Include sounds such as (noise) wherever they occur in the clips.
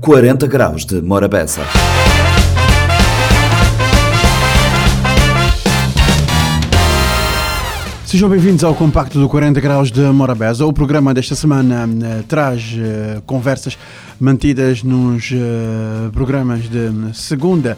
40 graus de Morabeza. Sejam bem-vindos ao compacto do 40 graus de Morabeza. O programa desta semana uh, traz uh, conversas mantidas nos uh, programas de segunda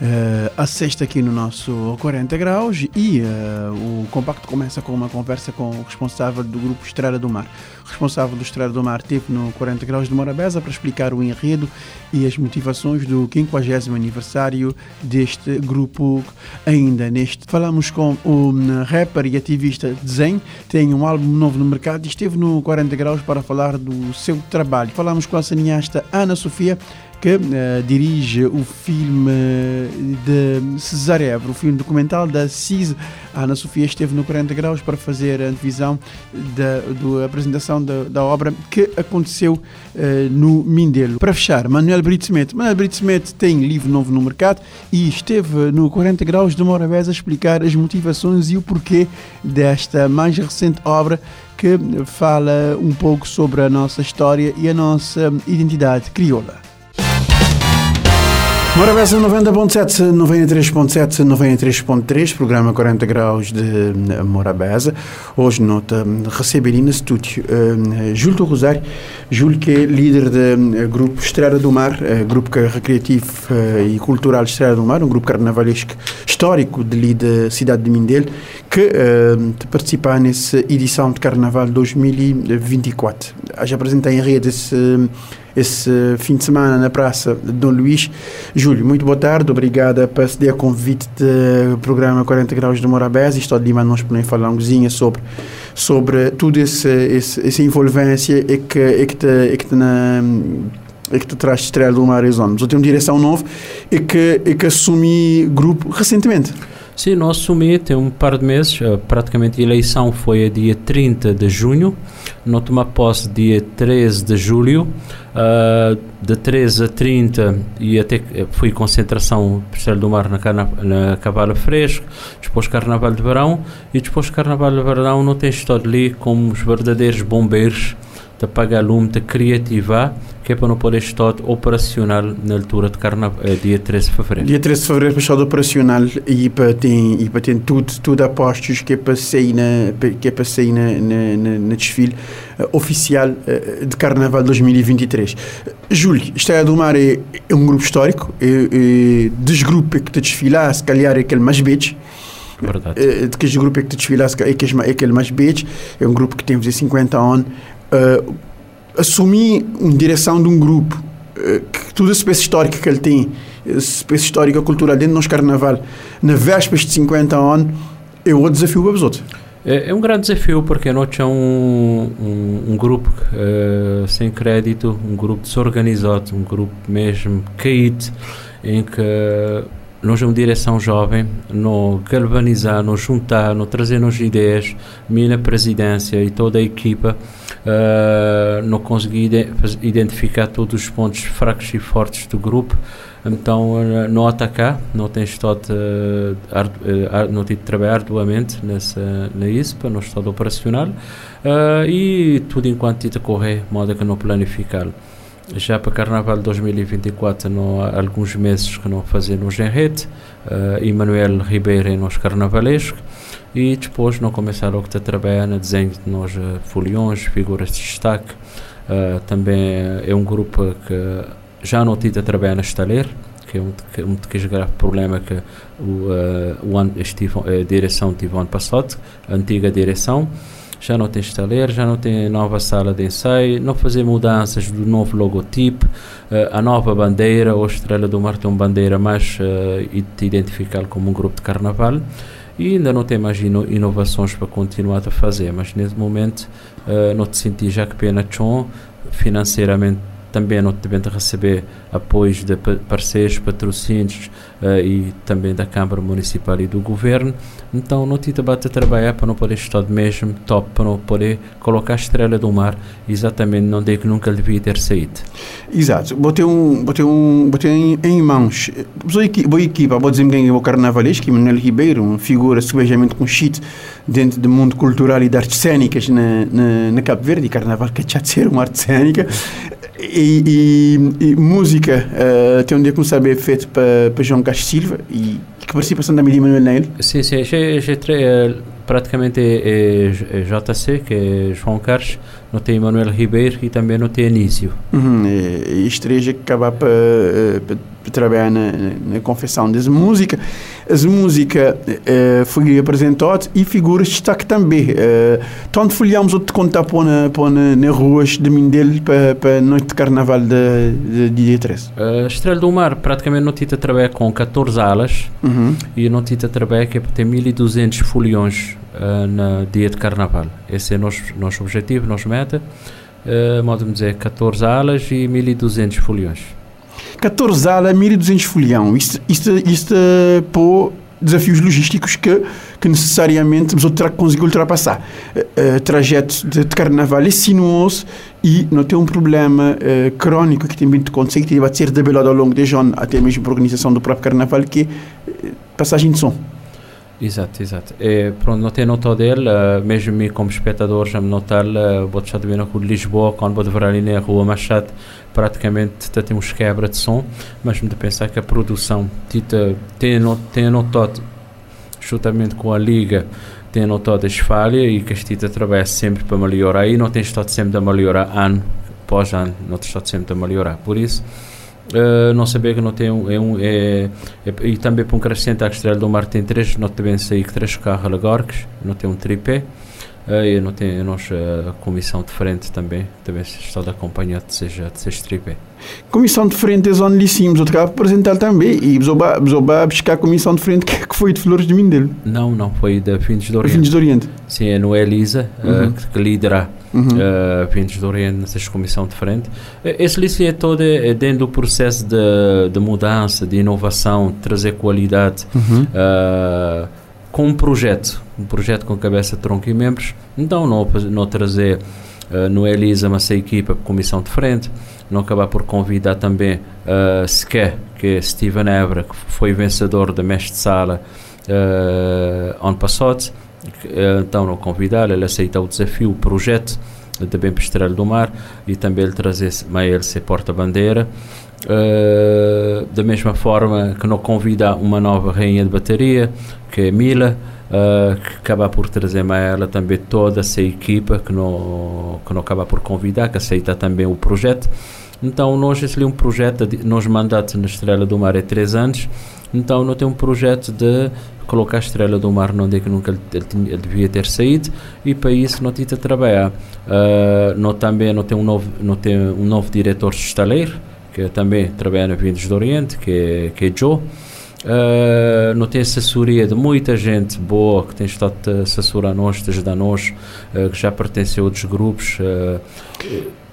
uh, a sexta aqui no nosso 40 Graus e uh, o compacto começa com uma conversa com o responsável do grupo Estrela do Mar. O responsável do Estrela do Mar esteve no 40 Graus de Morabeza para explicar o enredo e as motivações do 50 aniversário deste grupo. Ainda neste, falamos com o hum, rapper e ativista Zen, tem um álbum novo no mercado e esteve no 40 Graus para falar do seu trabalho. Falamos com a cineasta Ana Sofia que uh, dirige o filme de Cesarevo, o filme documental da CIS. A Ana Sofia esteve no 40 Graus para fazer a divisão da, apresentação da, da, obra que aconteceu uh, no Mindelo. Para fechar, Manuel Brito Smith. Manuel Brito Smith tem livro novo no mercado e esteve no 40 Graus de Morabeza a explicar as motivações e o porquê desta mais recente obra que fala um pouco sobre a nossa história e a nossa identidade crioula. Morabeza 90.7, 93.7, 93.3, programa 40 graus de eh, Morabeza. Hoje nota recebe ali no estúdio uh, Júlio Rosário, Júlio que é líder do uh, grupo Estrela do Mar, uh, grupo recreativo uh, e cultural Estrela do Mar, um grupo carnavalesco histórico de da cidade de Mindelo, que participa nessa edição de Carnaval 2024. Já apresentei em rede esse esse fim de semana na Praça Dom Luís. Júlio, muito boa tarde, obrigada por ceder a convite do programa 40 Graus de Morabés estou de Lima, nós podemos falar um coisinha sobre, sobre tudo esse, esse, essa envolvência e que, e que, te, e que te na que te traz estrela do Mar Arizona. Mas eu tenho uma direção nova e que, e que assumi grupo recentemente. Sim, nós assumi tem um par de meses, eh, praticamente a eleição foi a dia 30 de junho, não tomar posse dia 13 de julho, uh, de 13 a 30 e até fui concentração Castelo do Mar na, carna, na Fresco, depois Carnaval de Verão e depois Carnaval de Verão não tem estado ali como os verdadeiros bombeiros de apagar lume, de criativar que é para não poder estar operacional na altura de carnaval, é dia 13 de fevereiro. Dia 13 de fevereiro para estar operacional e para ter, e para ter tudo, tudo a postos que é para sair na, que é para sair na, na, na, desfile uh, oficial uh, de carnaval 2023. Júlio, Estrela do Mar é, é um grupo histórico, é, é, dos grupos que te desfilar, se calhar é aquele mais beige, Verdade. de que grupo é que te desfilar, é aquele mais beige, é um grupo que tem 50 anos, uh, assumi uma direção de um grupo uh, que toda a espécie histórica que ele tem, espécie histórica cultural dentro do nosso carnaval, na véspera de 50 anos, é outro desafio para os outros. É, é, um grande desafio porque nós é um, um, um grupo uh, sem crédito, um grupo desorganizado, um grupo mesmo caído, em que nós, uma direção jovem, no galvanizar, no juntar, no trazer nos ideias, minha presidência e toda a equipa, uh, não consegui identificar todos os pontos fracos e fortes do grupo. Então, uh, não atacar, não tem estado, uh, uh, não tive de trabalhar arduamente nessa, na ISPA, no estado operacional, e tudo enquanto está a correr, modo que não planificar já para Carnaval 2024 não há alguns meses que não fazemos em rede uh, Emanuel Ribeiro nos carnavalesco e depois não começar logo a trabalhar no desenho de nós uh, foliões, figuras de destaque. Uh, também é um grupo que já não tive a trabalhar na estaleira que é um, que, um grave problema que o, uh, o ano, estive, a direção teve ano passado, a antiga direção já não tem estaleiro, já não tem nova sala de ensaio, não fazer mudanças do novo logotipo, uh, a nova bandeira, ou Estrela do Mar tem uma bandeira mais uh, identificá como um grupo de carnaval. E ainda não tem mais ino inovações para continuar a fazer, mas nesse momento uh, não te senti já que pena chão financeiramente também não devem receber apoios de parceiros, patrocínios uh, e também da Câmara Municipal e do Governo. Então, não te a trabalhar para não poder estar mesmo top, para não poder colocar a estrela do mar, exatamente não digo que nunca devia ter saído. Exato. Botei um, botei um, botei em, em mãos. Boa equipa, boa equipa, vou dizer ninguém é Manuel Ribeiro, uma figura subejamente conhecida dentro do mundo cultural e de artes cênicas na, na, na Cabo Verde, carnaval que é ser uma arte cênica E, e, e música, uh, um dia que não sabe feito para João Castro Silva e que participação também de Manuel nele? Sim, sim, j'ai, très, praticamente é, é JC, que é João Carlos, não tem Manuel Ribeiro e também não tem Anísio. Uhum, e, e estreja que acaba para, para trabalhar na, na confecção das músicas. As músicas uh, foi apresentado e figuras de destaque também. Uh, tanto folhamos outro contar para na, para na, na ruas de Mindelo para, para a noite de carnaval de, de, de dia 13. Uh, Estrela do Mar praticamente não tinha trabalhar com 14 alas uhum. e não tinha trabalhar que é para ter 1200 folhões uh, na dia de carnaval. Esse é nosso, nosso objetivo, nossa meta. Uh, modo de dizer, 14 alas e 1200 folhões. 14 alas, 1200 folhão. Isto, isto, isto uh, pô desafios logísticos que, que necessariamente vamos outra, conseguir ultrapassar. Uh, trajeto de, de, carnaval é sinuoso e não tem um problema uh, crónico que de acontecer, que vai ser debelado ao longo de anos, até mesmo para a organização do próprio carnaval, que é passagem de som. Exato, exato. E, pronto, não tenho nota dele, uh, mesmo mim como espectador já me notar, uh, vou deixar de ver com Lisboa, quando vou deverar ali na rua Machado, praticamente temos quebra de som, mas me de pensar que a produção tita, tem, tem notado, juntamente com a Liga, tem notado as falhas e que a Tita trabalha sempre para melhorar e não tem estado sempre a melhorar ano após ano, não tem estado sempre a melhorar. Por isso, Uh, não saber que não tem um, é um é, é, e também para um crescente a Estrela do Mar tem três não também sei que três carros alegóricos não tem um tripé. Uh, e não tem a nossa comissão de frente também também está de acompanhar de seja de seja tripé. Comissão de frente é onde lhe cimos outro carro apresentar também e Zoba Zoba buscar a comissão de frente (laughs) que foi de Flores de Mindelo. Não não foi da Vindos do Oriente. do Oriente. Sim é no Elisa uhum. uh, que, que lidera uhum. uh, Vindos do Oriente nessa comissão de frente. Esse liceu é todo é dentro do processo de, de mudança, de inovação, de trazer qualidade. Uhum. Uh, com um projeto, um projeto com cabeça, tronco e membros, então não, não trazer uh, no Elisa essa equipa comissão de frente, não acabar por convidar também uh, sequer que é Steven Ebra, que foi vencedor da mestre de sala uh, ano passado, então não convidar, ele aceitar o desafio, o projeto de Bem Estrela do Mar e também ele trazer ele ser porta-bandeira. Uh, da mesma forma que não convida uma nova rainha de bateria, que é Mila, uh, que acaba por trazer mais ela também toda essa equipa que não, que não acaba por convidar, que aceita também o projeto. Então, nós, esse é um projeto, nós mandato na Estrela do Mar é três anos, então, não tem um projeto de colocar a Estrela do Mar onde é que nunca ele, ele, ele, devia ter saído e para isso não de trabalhar. Uh, não também não tem um novo, não tem um novo diretor de estaleiro, que também trabalha na Vindos do Oriente, que é, que é Joe. Uh, não tem assessoria de muita gente boa que tem estado a assessorar nós, a ajudar nós, uh, que já pertence a outros grupos. Uh,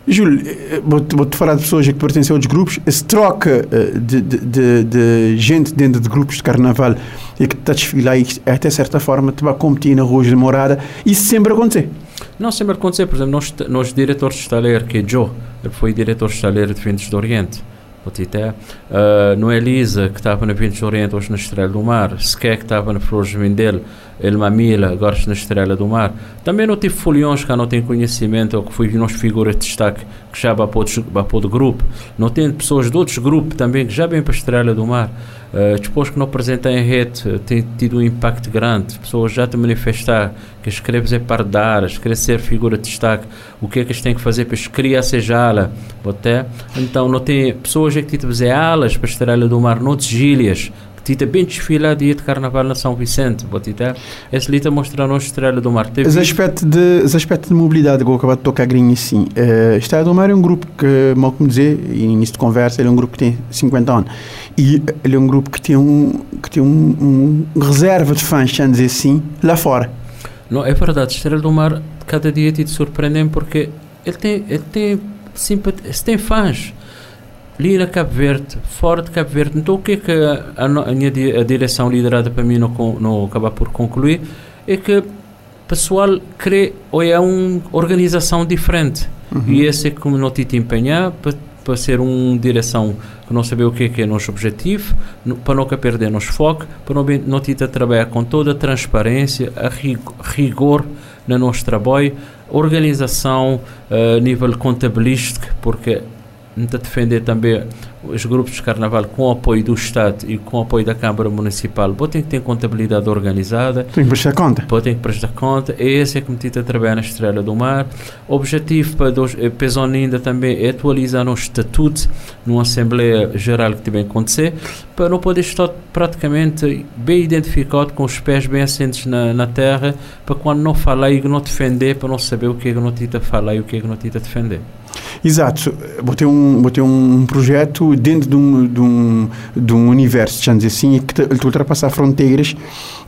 Júlio, vou-te vou falar de pessoas que pertencem a outros grupos. Essa troca de, de, de, de, gente dentro de grupos de carnaval e que está a desfilar e até certa forma te vai competir na rua de morada, isso sempre acontecer. Não sempre acontecer, por exemplo, nós, nós diretores de estaleiro, que é Joe, ele foi diretor de estaleiro de Ventos do Oriente. Uh, no Elisa, que estava na Ventos do Oriente, hoje na Estrela do Mar. Sequer que estava na Flores de Mindelo, El Mamila, agora na Estrela do Mar. Também não tive foliões que não têm conhecimento, ou que fui nós figuras de destaque que já para o grupo. Não tem pessoas de outros grupos também que já vêm para a Estrela do Mar. Uh, depois que não apresentam em rede, tem tido um impacto grande. Pessoas já te manifestar que escreves é para dar, escrever ser figura de destaque, o que é que eles têm que fazer para criar seja ala. Então, não tem pessoas é que te fazer alas para a Estrela do Mar, não gílias, Tita bem desfilado dia de carnaval na São Vicente, botita. Esse lita mostrar a estrela do mar. Teve... Esse aspecto de, esse aspecto de mobilidade que eu acabei de tocar grinho assim. Uh, Estrela do Mar é um grupo que, mal como dizer, início de conversa, ele é um grupo que tem 50 anos. E ele é um grupo que tem um, que tem um, um reserva de fãs, deixa dizer assim, lá fora. Não, é verdade. Estrela do Mar, cada dia te surpreende porque ele tem, ele tem, simpatia, tem fãs ali na Cabo Verde, fora de Cabo Verde. Então, o que é que a, a, a, a direção liderada para mim não, não acaba por concluir é que o pessoal crê ou é uma organização diferente. Uhum. E esse é como não te empenhar para, para ser uma direção que não saber o que é que é nosso objetivo, para não perder nosso foco, para não, não te trabalhar com toda a transparência, a rigor no nosso trabalho, organização a uh, nível contabilístico, porque a defender também os grupos de carnaval com o apoio do Estado e com o apoio da Câmara Municipal. Bom, tem que ter contabilidade organizada, Tem que prestar conta. Pô, tem que prestar conta. É esse é que metido a trabalhar na Estrela do Mar. O objetivo para dos, eh, pessoal ainda também é atualizar um estatuto numa Assembleia Geral que que acontecer, para não poder estar praticamente bem identificado, com os pés bem assentes na, na terra, para quando não falar e não defender, para não saber o que é que não tita falar e o que é que não tita defender. Exato. Vou ter um, vou ter um projeto dentro de um, de um, de um universo, dizer assim, que te- ultrapassa fronteiras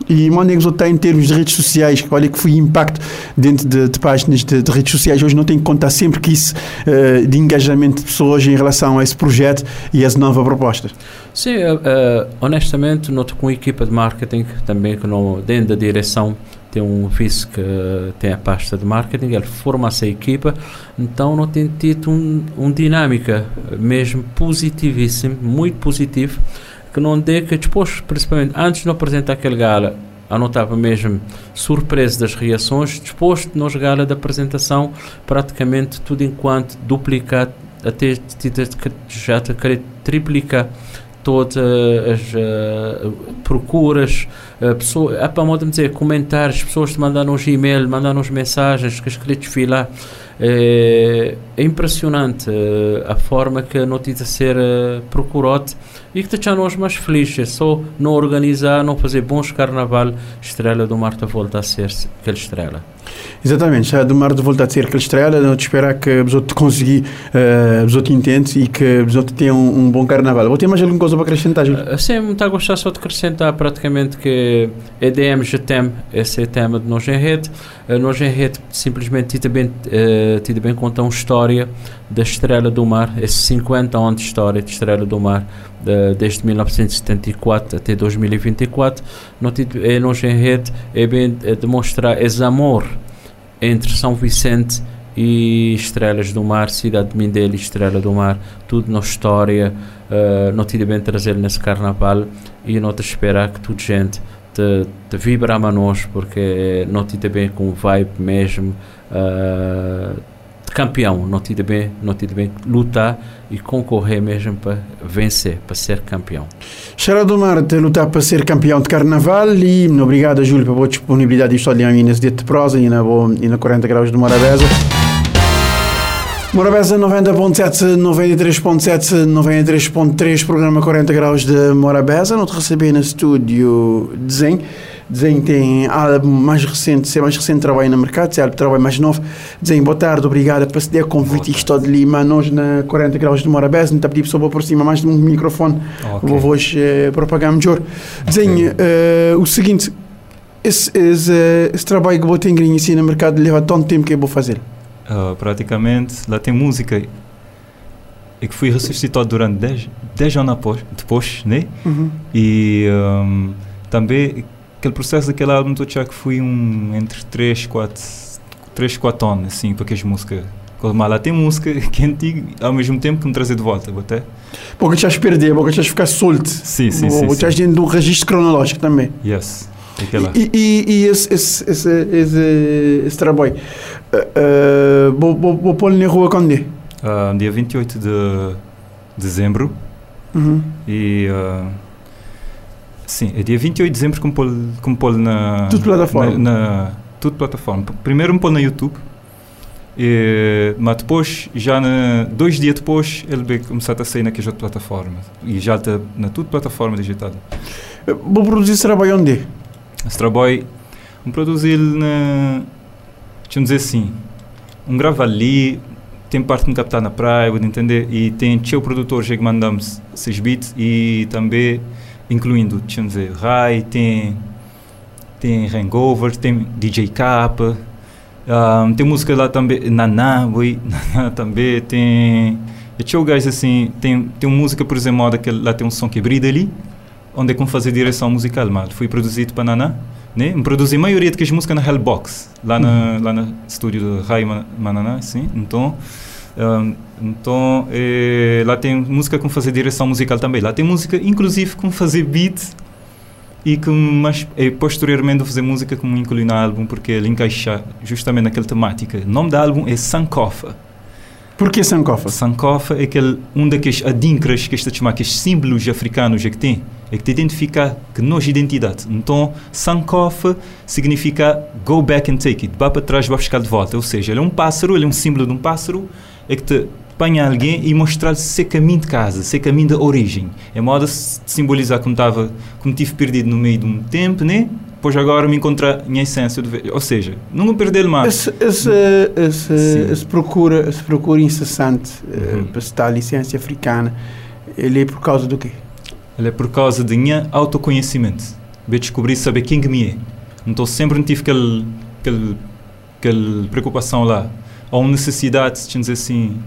e mandem-nos até em termos de redes sociais, olha que foi impacto dentro de, de páginas de, de redes sociais. Hoje não tenho que contar sempre que isso eh, de engajamento de pessoas em relação a esse projeto e a essa nova proposta. Sim, eh, honestamente, noto com a equipa de marketing também, que não, dentro da direção tem um vice que eh, tem a pasta de marketing, ele forma essa equipa, então não tem tido um, um dinâmica eh, mesmo positivíssimo, muito positivo, que não dê que depois, principalmente antes de apresentar aquele gala, estava mesmo surpreso das reações, depois de nós gala da apresentação, praticamente tudo enquanto duplicar, até já triplicar todas as eh, procuras, uh, pessoa, é para modo de dizer, comentários, pessoas te mandando uns e-mail, mandando uns mensagens, que escritos lá. É, é impressionante eh, a forma que a notícia ser uh, procurado e que deixa nós mais felizes. É só não organizar, não fazer bons carnaval, Estrela do Mar volta a ser aquela estrela. Exatamente, já do mar de volta a ser aquela estrela, não te esperar que os outros consegui, uh, os outros intentes e que os outros tenham um, um bom carnaval. Vou ter mais alguma coisa para acrescentar, Júlio? Uh, sim, muito a gostar só de acrescentar praticamente que EDM já tem esse é o tema de nós em rede. Uh, nós em rede simplesmente tida bem, uh, tida bem contar uma história da Estrela do Mar, esses 50 anos de história de Estrela do Mar, de, desde 1974 até 2024. Nós, é, nós em rede é bem demonstrar esse amor entre São Vicente e Estrelas do Mar, Cidade de Mindelo e Estrela do Mar, tudo na história, uh, não tive bem trazer nesse carnaval. E não te esperar que toda gente te, te vibra a nós, porque não tive bem com vibe mesmo uh, de campeão, não tive bem, não tive bem lutar e concorrer mesmo para vencer, para ser campeão. Estrela do Mar de lutar para ser campeão de carnaval e obrigado, Júlio, pela boa disponibilidade nesse dia de prosa e na, e na 40 graus de Morabeza. Morabeza 90.7, 93.7, 93.3, programa 40 graus de Morabeza. Não te recebi no estúdio desenho. Desenho tem álbum mais recente, se é mais recente trabalho no mercado, se é trabalho mais novo. Desenho, boa tarde, obrigado por ceder convite. Estou de Lima, nós na 40 graus de Morabeza. Não te pedi pessoa por cima mais de um microfone. Okay. Vou hoje uh, propagar melhor. Desenho, uh, o seguinte, esse, esse, esse trabalho que eu tenho em si no mercado leva tanto tempo que eu vou fazer. Uh, praticamente, lá tem música e que foi ressuscitado durante 10, 10 anos após, depois, né? Uhum. E um, também aquele processo daquele álbum do que foi um entre 3, 4, 3, 4 anos, assim, para que as músicas. Mas lá tem música (laughs) que é antiga, ao mesmo tempo que me trazer de volta, até. Porque já perder, porque já ficar solto. Sim, sim, sim. Porque já dentro de um registro cronológico também. Yes. Aquela. E, e, e esse, esse, esse, esse, esse trabalho, uh, uh, vou, vou, vou pôr na rua quando é? Uh, dia 28 de dezembro. Uhum. E. Uh, sim, é dia 28 de dezembro que me pôr, na. Tudo plataforma. Na, na, tudo plataforma. Primeiro me pôr no YouTube. E, mas depois, já na, dois dias depois, ele vai começar a sair naquelas outras plataformas. E já está na tudo plataforma digital. Vou produzir esse trabalho onde? Esse trabalho, vamos produzir na. Deixa eu assim. Um grava ali, tem parte de captar na praia, vou entender, e tem teu produtor que mandamos esses beats e também incluindo, deixa eu dizer, Rai, tem tem Hangover, tem DJ K, um, tem música lá também, Naná, boi, (laughs) Naná também, tem e tinha gás assim, tem, tem música, por exemplo, moda que lá tem um som que brilha ali, onde é como fazer direção musical, mal. Foi produzido para Naná, né? Produzi a maioria das músicas na Hellbox, lá na, lá no estúdio do Rai Mananá, sim. Então, um, então eh, lá tem música com fazer direção musical também. Lá tem música, inclusive, com fazer beat e que mas eh, posteriormente fazer música como incluir no álbum porque ele encaixa justamente naquela temática. O nome do álbum é Sankofa. Porquê Sankofa? Sankofa é aquele, um daqueles adinkras que está chamar, aqueles símbolos africanos é que tem, é que te identifica que nós identidade. Então, Sankofa significa go back and take it, vá para trás, vá buscar de volta. Ou seja, ele é um pássaro, ele é um símbolo de um pássaro, é que te apanha alguém e mostrar seu caminho de casa, seu caminho da origem. É modo de simbolizar como estava, como tive perdido no meio de um tempo, né? Pois agora me encontrar em essência, de, ou seja, não me perder mais. Esse, esse, esse, esse procura, esse procura incessante eh, Uhum. para estar a licença africana, ele é por causa do quê? Ele é por causa de minha autoconhecimento. Ver descobrir saber quem que me é. Então sempre não tive aquele, aquele, aquele preocupação lá. Ou necessidade, deixa dizer assim,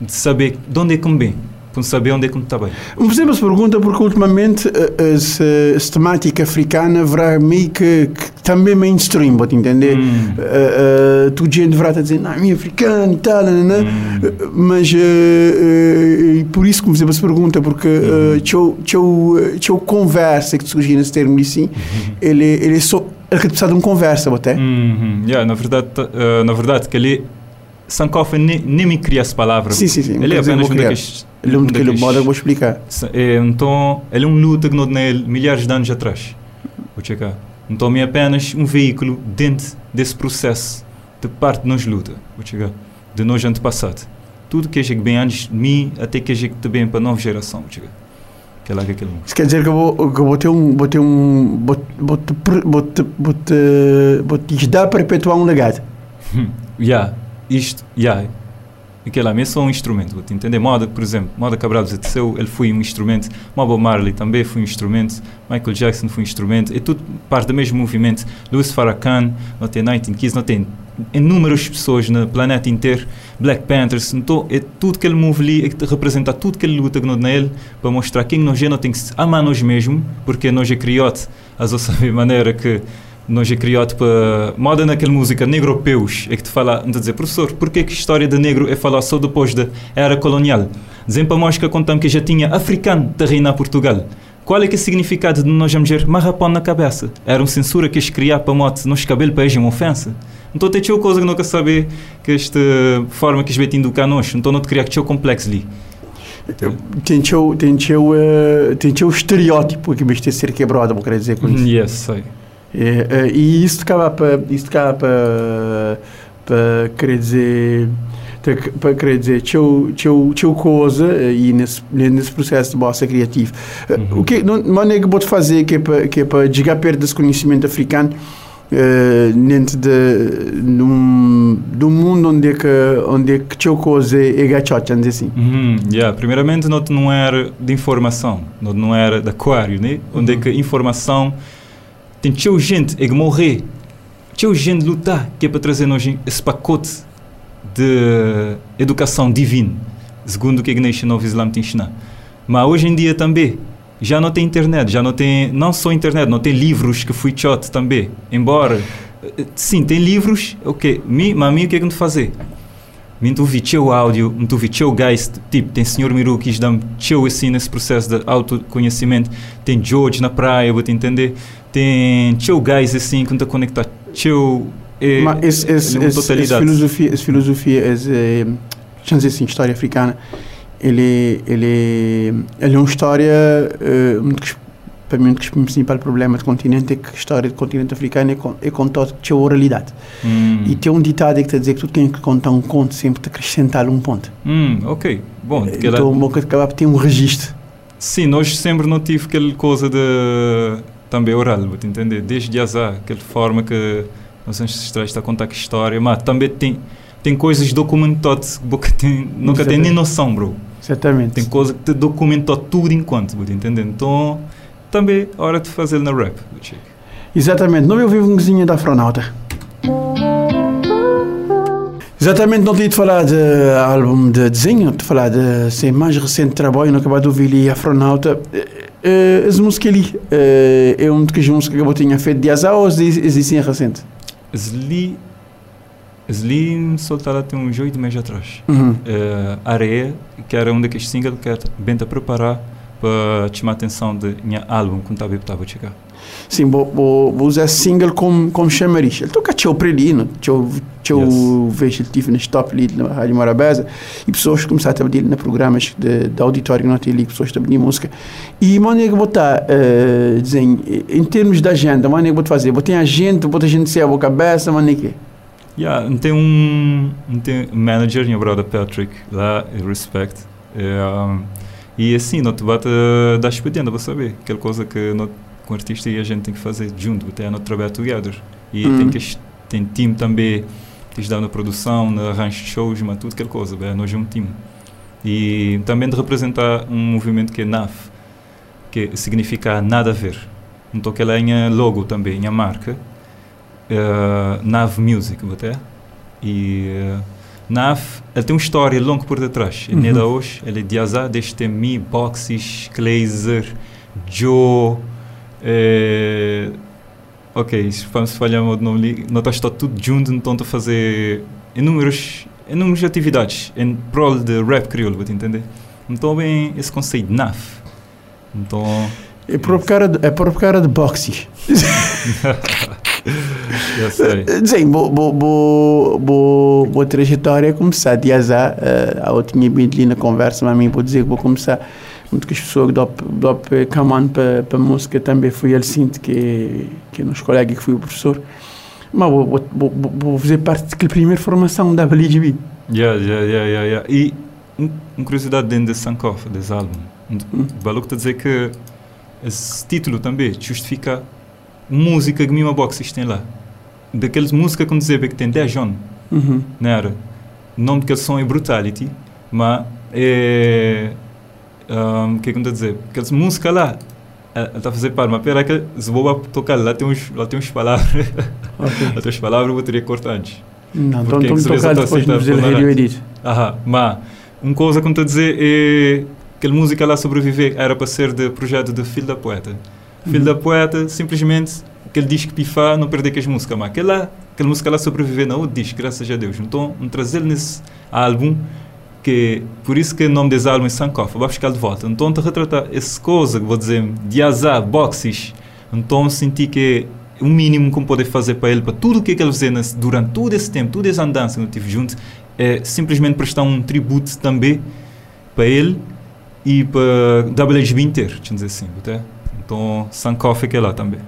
de saber de onde é que me bem. Para saber onde é que me está bem. Me fazemos essa pergunta porque ultimamente eh, essa, essa temática africana verá meio que, que também mainstream, te entender? Hum. Uh, uh, tu gente estar a dizer, não, é africano e tal, né? Hum. mas uh, uh, por isso que me fazemos essa pergunta, porque uh, teu, teu, conversa que surgiu nesse termo assim, ele, ele é só, ele que precisa de uma conversa, até. Uhum. Yeah, na verdade, na verdade, que ele Sankofa nem, nem me cria essa palavra. Sim, sim, sim. Ele é apenas um daqueles. Ele é um daquele modo, eu vou explicar. É, então, ele é um luta que não tem ele milhares de anos atrás. Vou checar. Então, é apenas um veículo dentro desse processo de parte de nós luta. Vou chegar. De nós antepassado. Tudo que é que bem antes de mim, até que é que bem para a nova geração. Vou chegar. Que é lá que aquele mundo. Isso quer dizer que eu vou, que eu vou ter um. Vou ter um. Vou, vou, te, vou, te, vou, te, vou te ajudar a perpetuar um legado. (laughs) Yeah, isto, yeah. Aquele lá, é só um instrumento, vou te entender. Moda, por exemplo, Moda Cabral Seu, ele foi um instrumento. Bob Marley também foi um instrumento. Michael Jackson foi um instrumento. É tudo parte do mesmo movimento. Louis Farrakhan, não tem 1915, não tem inúmeras pessoas no planeta inteiro. Black Panthers, então é tudo que ele move ali, é representa tudo que ele luta que nele, para mostrar quem nós é, não tem que amar nós mesmo, porque nós é criado, a saber maneira que nós é criado para moda naquela música negropeus é que te fala não dizer professor porquê que a história de negro é falar só depois da era colonial? Dizem para nós que contamos que já tinha africano de reinar Portugal. Qual é que é o significado de nós dizer marrapão na cabeça? Era uma censura que eles criaram para mote nos cabelos para eles uma ofensa. Então tem tinha coisa que nunca saber que esta forma que eles vêm educar nós então não te criar que complexo ali. Tem teu, tem teu, uh, tem teu estereótipo que vai ter ser quebrado, vou querer dizer com isso. yes sei É, é, e isso acaba para isso acaba para para querer dizer para querer dizer teu teu teu coisa eh, e nesse nesse processo de bossa criativo Eh, Uhum. o que não é que pode fazer que é para que é para perto desse conhecimento africano eh, dentro de um mundo onde é que onde é que teu coisa é gachote vamos dizer assim Uhum, yeah. Primeiramente, não, não era de informação, não, não era de aquário, né? onde é que informação tem teu gente é que morrer, teu gente lutar, que é para trazer nós esse pacote de educação divina, segundo o que a Igreja Nova Islã te ensina. Mas hoje em dia também, já não tem internet, já não tem, não só internet, não tem livros que fui shot também, embora, sim, tem livros, ok, mi, mas mim o que é que me fazer? Muito ouvi teu áudio, muito ouvi teu gás, tipo, tem senhor Miru que dá teu assim nesse processo de autoconhecimento, tem George na praia, vou te entender, tem teu gás assim, quando te conectar, teu... É, Mas esse, esse, uma esse, esse totalidade. filosofia, esse filosofia, esse, eh, dizer assim, história africana, ele, ele, ele é uma história, eh, muito que- para mim, o principal problema do continente é que a história do continente africano é, con- é contada sua oralidade. Hum, E tem um ditado que está a dizer que tudo quem conta um conto sempre te acrescentar um ponto. hum, ok, bom, que Então, coisa que acaba por ter um registro. Sim, nós sempre não tive aquela coisa de também oral, vou te entender, desde azar, aquela forma que os ancestrais estão a contar que história, mas também tem tem coisas documentadas que tem, nunca tem nem noção, bro. Exatamente. Tem coisa que te documentou tudo enquanto, vou te entender. Então, também hora de fazer na rap, te- Exatamente, não eu vivo um da Afronauta. Exatamente, não tinha de falar de álbum de desenho, de falar de seu mais recente trabalho, não acabado de ouvir ali Afronauta. Uh, as músicas ali, eh, é uma das músicas que eu tinha feito de azar ou existem recente? Zli Zli soltaram tem uns oito meses atrás. Uhum. Eh, Areia, que era um daqueles singles que era bem a preparar para chamar a atenção de minha álbum quando estava a chegar. Sim, vou, vou, vou usar single como, como chamariz. Ele toca ali, não? Teu, teu Yes. vejo ele tive neste top ali na Rádio Morabeza e pessoas começaram a pedir na programas de, de auditório que não tem ali, pessoas a pedir música. E maneira que vou estar, uh, dizem, em termos de agenda, maneira que vou fazer? Vou ter agenda, vou ter gente sem a boca cabeça, maneira que Yeah, tem um, tem um manager, meu brother Patrick, lá, eu respeito. É, um, e assim, não te bate dar expediente para saber. Aquela coisa que não, com artista e a gente tem que fazer junto, até não trabalhar together. E Hum. tem que tem time também, tens de dar na produção, na arranjo de shows, mas tudo aquela coisa, é, nós é um time. E também de representar um movimento que é NAF, que significa nada a ver. Então que ela é logo também, a marca, uh, Nav Music, até. E uh, Nav, ele tem uma história longa por detrás. Ele Uhum. uhum. da hoje, ele é de azar, desde Mi, Boxes, Glazer, Joe. Eh, ok, se vamos falhar o nome ali, nós está tudo junto, então a fazer inúmeras, inúmeras atividades em prol de rap crioulo, vou entender? Então, bem, esse conceito de NAF. Então, é por cara de, é por cara de boxe. (laughs) eu sei. Dizem, bo, bo, bo, bo, bo trajetória é começar de azar. Uh, eu tinha vindo ali na conversa, mas a mim vou dizer que vou começar. Que as pessoas que dão dão caminho para a música também foi ele sinto que que é nos colegas que foi o professor. Mas vou, vou, vou, fazer parte daquela primeira formação da WGB. Yeah, yeah, yeah, yeah, yeah. E um, uma curiosidade dentro desse Sankoff, desse álbum. Um, Hum. Baluco está a dizer que esse título também justifica música que Mima Boxes tem lá. Daquelas músicas, como dizer, que tem 10 anos, Uhum. não era? O nome daquele som é Brutality, mas é. Um, o que é que eu estou a dizer? Aquelas músicas lá, ela está a fazer par, mas pera que se vou tocar lá tem uns, lá tem uns palavras, Ok. (laughs) lá tem uns palavras eu teria cortar antes. Não, então Porque é que estou-me se tocar depois radio tolerante? edit. Aham, mas uma coisa que eu estou a dizer é aquela música lá sobreviver era para ser de projeto de Filho da Poeta. Filho Uhum. da Poeta, simplesmente, aquele disco pifar, não perder com as músicas, mas aquela, aquela música lá sobreviver na outro disco, graças a Deus. Então, um trazer nesse álbum, que por isso que o nome desse álbum é Sankofa, vai buscar de volta. Então, te retratar essa coisa que vou dizer, de azar, boxes, então senti que o mínimo que eu poder fazer para ele, para tudo o que, é ele fez durante todo esse tempo, toda essa andança que eu tive junto, é simplesmente prestar um tributo também para ele e para WHB inteiro, deixa dizer assim, até. Então, Sankofa é que é lá também.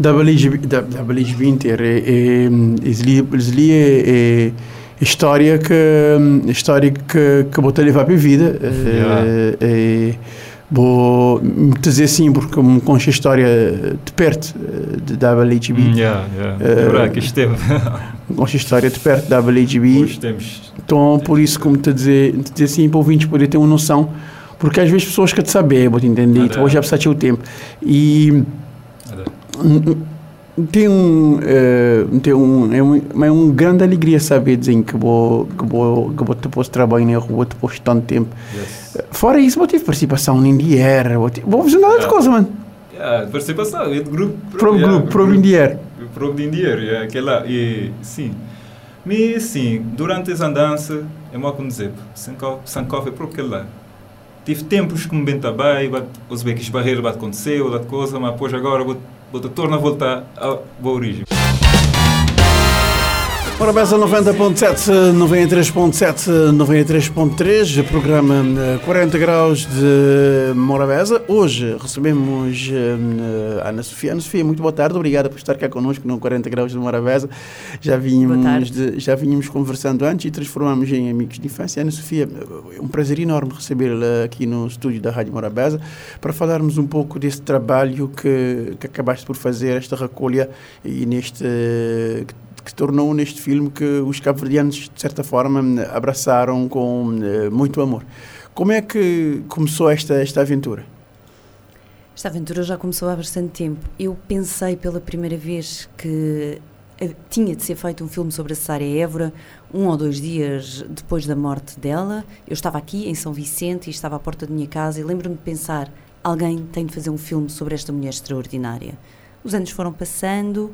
WGB inteiro. Eles li- li é, é história que história que que vou te levar para a vida. É, Yeah. é, vou me dizer assim porque me consta a história de perto eh, de WGB. Hum, yeah, yeah. Eh, É verdade, que isto teve. (laughs) Me consta a história de perto da temos. Então, por isso, como te dizer, te dizer assim, para ouvintes poder ter uma noção, porque às vezes pessoas que te sabem, vou te entender, Ah, então é. já precisa o tempo. E hum, tem um, eh, tem um, é, um, é uma grande alegria saber dizer que vou, que vou, que vou te pôr trabalho na rua depois de tanto tempo. Yes. Fora isso, vou ter participação em Indier, vou, ter, vou fazer nada de coisa, mano. Yeah, participação, é de grupo. Pro yeah, grupo, pro Indier. Pro Indier, yeah, aquela. E, sim. Mas, sim, durante essa andança, é mal como dizer, Sankofa é aquele lá. Tive tempos que me bem também, os bem que as barreiras vai acontecer, outra coisa, mas depois agora vou, vou te tornar a voltar à boa origem. Morabeza 90.7, 93.7, 93.3, programa eh, 40 graus de Morabeza. Hoje recebemos eh, a Ana Sofia. Ana Sofia, muito boa tarde, obrigada por estar cá connosco no 40 graus de Morabeza. Já vínhamos, de- já vínhamos conversando antes e transformamos em amigos de infância. Ana Sofia, é um prazer enorme recebê-la aqui no estúdio da Rádio Morabeza para falarmos um pouco desse trabalho que, que acabaste por fazer, esta recolha e neste que, tornou neste filme que os cabo-verdianos, de certa forma, abraçaram com eh, muito amor. Como é que começou esta, esta aventura? Esta aventura já começou há bastante tempo. Eu pensei pela primeira vez que eh, tinha de ser feito um filme sobre a Cesária Évora, um ou dois dias depois da morte dela. Eu estava aqui em São Vicente e estava à porta da minha casa e lembro-me de pensar: alguém tem de fazer um filme sobre esta mulher extraordinária. Os anos foram passando,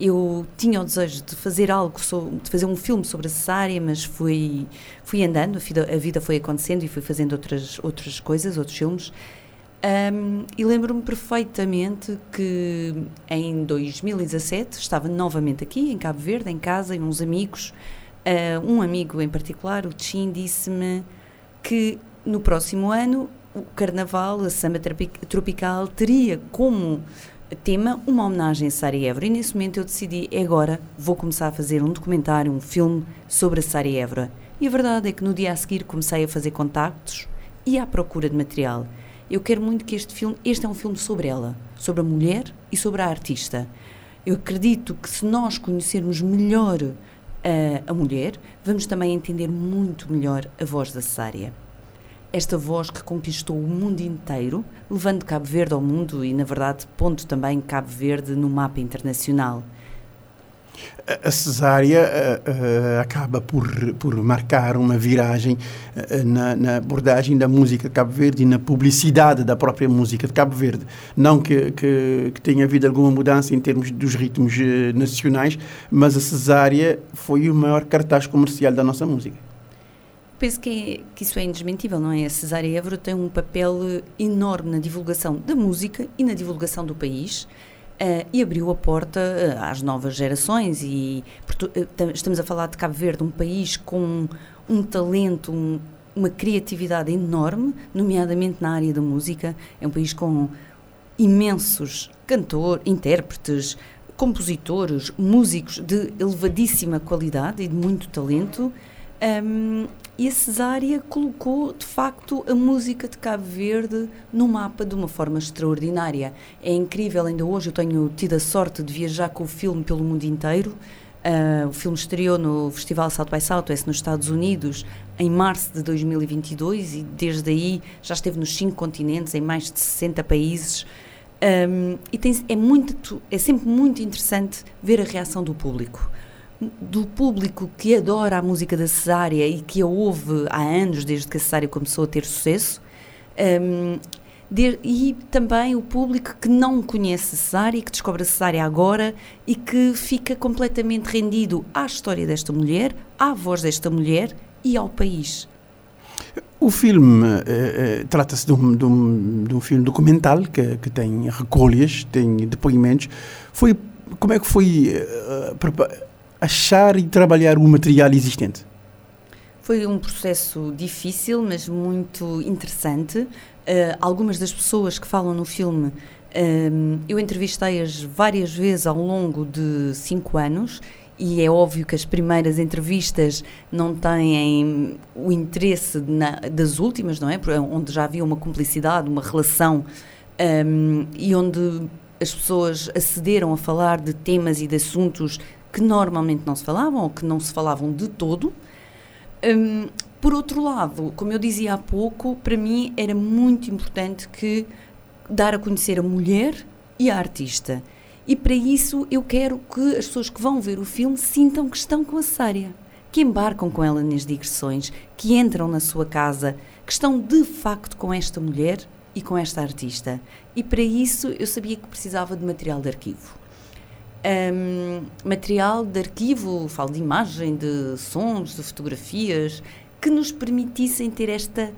eu tinha o desejo de fazer algo, so- de fazer um filme sobre a cesárea, mas fui, fui andando, a vida, a vida foi acontecendo e fui fazendo outras, outras coisas, outros filmes. Um, e lembro-me perfeitamente que em 2017 estava novamente aqui, em Cabo Verde, em casa, e uns amigos. Uh, um amigo em particular, o Tchin, disse-me que no próximo ano o Carnaval, a Samba Tropical, teria como tema uma homenagem a Sara Évora. E nesse momento eu decidi, é agora, vou começar a fazer um documentário, um filme sobre a Sara Évora. E a verdade é que no dia a seguir comecei a fazer contactos e à procura de material. Eu quero muito que este filme, este é um filme sobre ela, sobre a mulher e sobre a artista. Eu acredito que se nós conhecermos melhor uh, a mulher, vamos também entender muito melhor a voz da Sária. Esta voz que conquistou o mundo inteiro, levando Cabo Verde ao mundo e, na verdade, pondo também Cabo Verde no mapa internacional a cesárea uh, uh, acaba por, por marcar uma viragem uh, na, na, abordagem da música de Cabo Verde e na publicidade da própria música de Cabo Verde. Não que, que, que tenha havido alguma mudança em termos dos ritmos nacionais, mas a cesárea foi o maior cartaz comercial da nossa música. Penso que, é, que isso é indesmentível, não é? A Cesária Évora tem um papel enorme na divulgação da música e na divulgação do país. Uh, e abriu a porta uh, às novas gerações e uh, estamos a falar de Cabo Verde, um país com um talento, um, uma criatividade enorme, nomeadamente na área da música. É um país com imensos cantores, intérpretes, compositores, músicos de elevadíssima qualidade e de muito talento. Um, e a cesárea colocou, de facto, a música de Cabo Verde no mapa de uma forma extraordinária. É incrível, ainda hoje eu tenho tido a sorte de viajar com o filme pelo mundo inteiro. Uh, o filme estreou no Festival South by Southwest nos Estados Unidos em março de 2022 e desde aí já esteve nos cinco continentes, em mais de 60 países. Um, e tem, é, muito, é sempre muito interessante ver a reação do público do público que adora a música da Cesária e que a ouve há anos, desde que a Cesária começou a ter sucesso, um, de, e também o público que não conhece a Cesária e que descobre a Cesária agora e que fica completamente rendido à história desta mulher, à voz desta mulher e ao país. O filme eh, eh, trata-se de, um, de, um, de um, filme documental que, que tem recolhas, tem depoimentos. Foi como é que foi uh, achar e trabalhar o material existente? Foi um processo difícil, mas muito interessante. Uh, algumas das pessoas que falam no filme, uh, eu entrevistei-as várias vezes ao longo de cinco anos e é óbvio que as primeiras entrevistas não têm o interesse na, das últimas, não é? Onde já havia uma cumplicidade, uma relação um, e onde as pessoas acederam a falar de temas e de assuntos que normalmente não se falavam ou que não se falavam de todo. Um, por outro lado, como eu dizia há pouco, para mim era muito importante que dar a conhecer a mulher e a artista. E para isso eu quero que as pessoas que vão ver o filme sintam que estão com a Sária, que embarcam com ela nas digressões, que entram na sua casa, que estão de facto com esta mulher e com esta artista. E para isso eu sabia que precisava de material de arquivo um, material de arquivo, falo de imagem, de sons, de fotografias, que nos permitissem ter esta,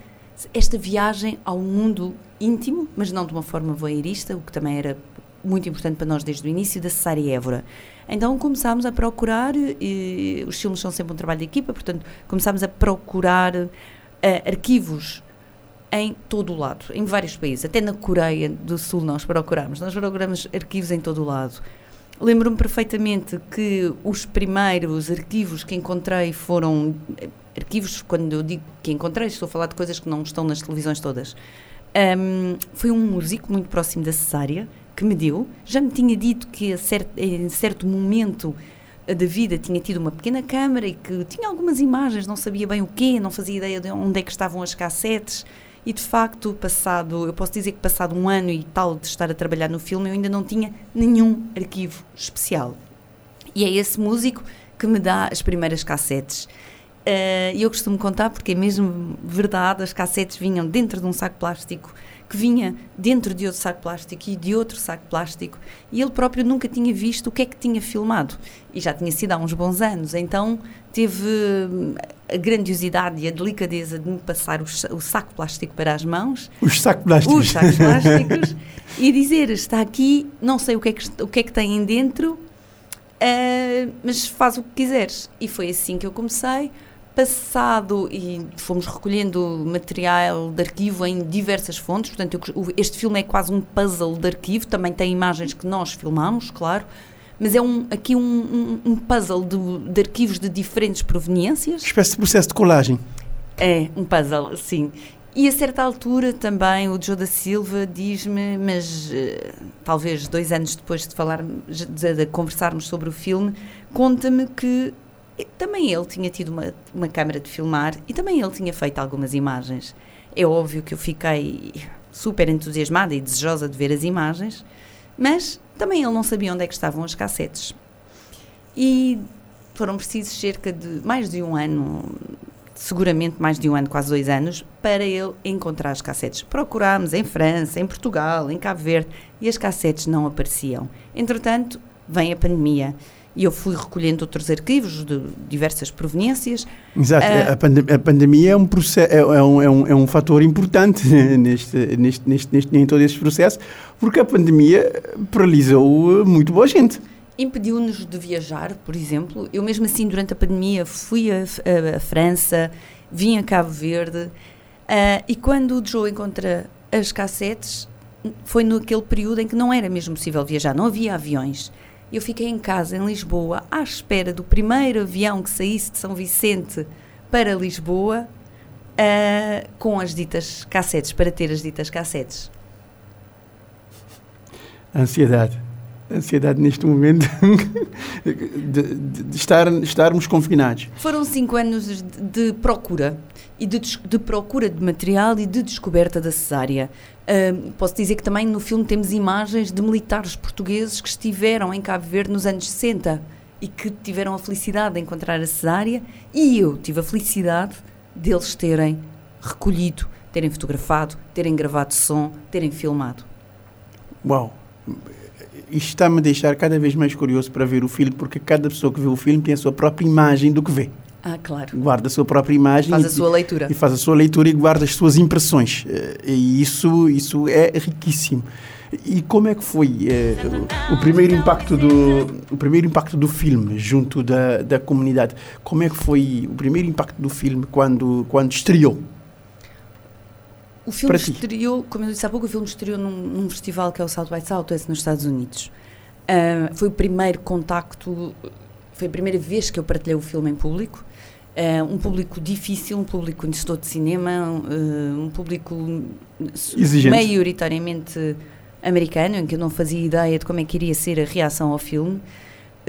esta viagem ao mundo íntimo, mas não de uma forma voyeurista, o que também era muito importante para nós desde o início, da Cesária Évora. Então começámos a procurar, e os filmes são sempre um trabalho de equipa, portanto começámos a procurar uh, arquivos em todo o lado, em vários países, até na Coreia do Sul nós procuramos, nós procuramos arquivos em todo o lado. Lembro-me perfeitamente que os primeiros arquivos que encontrei foram arquivos, quando eu digo que encontrei, estou a falar de coisas que não estão nas televisões todas. Um, foi um músico muito próximo da Cesária que me deu. Já me tinha dito que certo, em certo momento da vida tinha tido uma pequena câmara e que tinha algumas imagens, não sabia bem o quê, não fazia ideia de onde é que estavam as cassetes. E de facto, passado, eu posso dizer que passado um ano e tal de estar a trabalhar no filme, eu ainda não tinha nenhum arquivo especial. E é esse músico que me dá as primeiras cassetes. Eh, E eu costumo contar porque é mesmo verdade, as cassetes vinham dentro de um saco plástico, que vinha dentro de outro saco plástico e de outro saco plástico, e ele próprio nunca tinha visto o que é que tinha filmado. E já tinha sido há uns bons anos, então teve hum, a grandiosidade e a delicadeza de me passar o, sa- o saco plástico para as mãos Os sacos plásticos. os sacos plásticos (laughs) e dizer está aqui, não sei o que é que, o que, é que têm dentro, ah, mas faz o que quiseres. E foi assim que eu comecei. Passado, e fomos recolhendo material de arquivo em diversas fontes, portanto, eu este filme é quase um puzzle de arquivo, também tem imagens que nós filmamos, claro, mas é um, aqui um, um- um puzzle de, de arquivos de diferentes proveniências. Espécie de processo de colagem. É, um puzzle, sim. E a certa altura também o Joe da Silva diz-me, mas eh, talvez dois anos depois de falar, de, de conversarmos sobre o filme, conta-me que também ele tinha tido uma, uma câmara de filmar e também ele tinha feito algumas imagens. É óbvio que eu fiquei super entusiasmada e desejosa de ver as imagens, mas também ele não sabia onde é que estavam as cassetes. E foram precisos cerca de mais de um ano, seguramente mais de um ano, quase dois anos, para ele encontrar as cassetes. Procurámos em França, em Portugal, em Cabo Verde e as cassetes não apareciam. Entretanto, vem a pandemia e eu fui recolhendo outros arquivos de diversas proveniências. Exato. Ah. A, pandem- a pandemia é um, é, é um, é, um, é um fator importante (laughs) neste, neste, neste, neste, em todo este processo, porque a pandemia paralisou eh, muito boa gente. Impediu-nos de viajar, por exemplo. Eu mesmo assim, durante a pandemia, fui a França, vim a Cabo Verde ah, e quando o Joe encontra as cassetes, foi naquele período em que não era mesmo possível viajar, não havia aviões. Eu fiquei em casa, em Lisboa, à espera do primeiro avião que saísse de São Vicente para Lisboa, ah, com as ditas cassetes, para ter as ditas cassetes. Ansiedade. Ansiedade neste momento (laughs) de, de- de estar, estarmos confinados. Foram cinco anos de, procura e de, de procura de material e de descoberta da cesárea. Ahm, posso dizer que também no filme temos imagens de militares portugueses que estiveram em Cabo Verde nos anos 60 e que tiveram a felicidade de encontrar a cesárea e eu tive a felicidade deles terem recolhido, terem fotografado, terem gravado som, terem filmado. Uau! Isto está-me a deixar cada vez mais curioso para ver o filme, porque cada pessoa que vê o filme tem a sua própria imagem do que vê. Ah, claro. Guarda a sua própria imagem Faz e, a sua leitura. e faz a sua leitura e guarda as suas impressões. Eh, E isso, isso é riquíssimo. E como é que foi eh, o, o primeiro impacto do o primeiro impacto do filme junto da, da comunidade? Como é que foi o primeiro impacto do filme quando quando estreou? O filme estreou, como eu disse há pouco, o filme estreou num, num festival que é o South by Southwest nos Estados Unidos. Ah, foi o primeiro contacto, foi a primeira vez que eu partilhei o filme em público. Ah, um público difícil, um público conhecedor de cinema, ah, um público Exigente. maioritariamente americano, em que eu não fazia ideia de como é que iria ser a reação ao filme.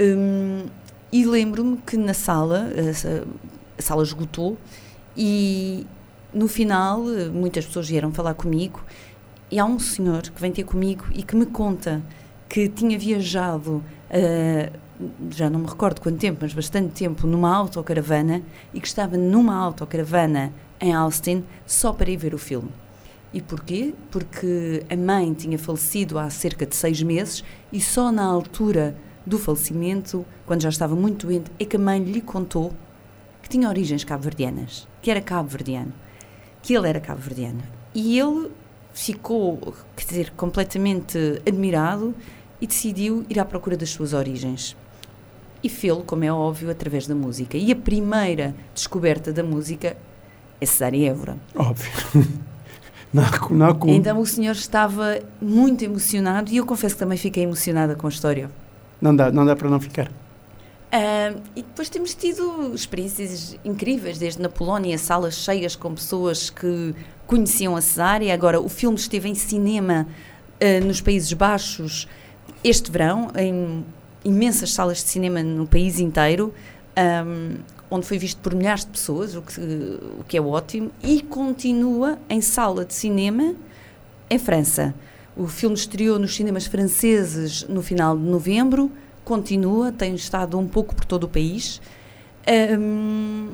Hum, e lembro-me que na sala, essa- a sala esgotou e no final muitas pessoas vieram falar comigo e há um senhor que vem ter comigo e que me conta que tinha viajado, eh, já não me recordo quanto tempo, mas bastante tempo, numa autocaravana e que estava numa autocaravana em Austin só para ir ver o filme. E porquê? Porque a mãe tinha falecido há cerca de seis meses e só na altura do falecimento, quando já estava muito doente, é que a mãe lhe contou que tinha origens cabo-verdianas, que era cabo-verdiano, que ele era cabo-verdiano. E ele ficou, quer dizer, completamente admirado e decidiu ir à procura das suas origens. E fê-lo, como é óbvio, através da música. E a primeira descoberta da música é Cesária Évora. Óbvio. (laughs) Há como. Então o senhor estava muito emocionado e eu confesso que também fiquei emocionada com a história. Não dá, não dá para não ficar. E depois temos tido experiências incríveis, desde na Polónia, salas cheias com pessoas que conheciam a cesárea. Agora, o filme esteve em cinema ah, nos Países Baixos este verão, em imensas salas de cinema no país inteiro, ahm, onde foi visto por milhares de pessoas, o que, o que é ótimo, e continua em sala de cinema em França. O filme estreou nos cinemas franceses no final de novembro, continua, tem estado um pouco por todo o país. Ahm,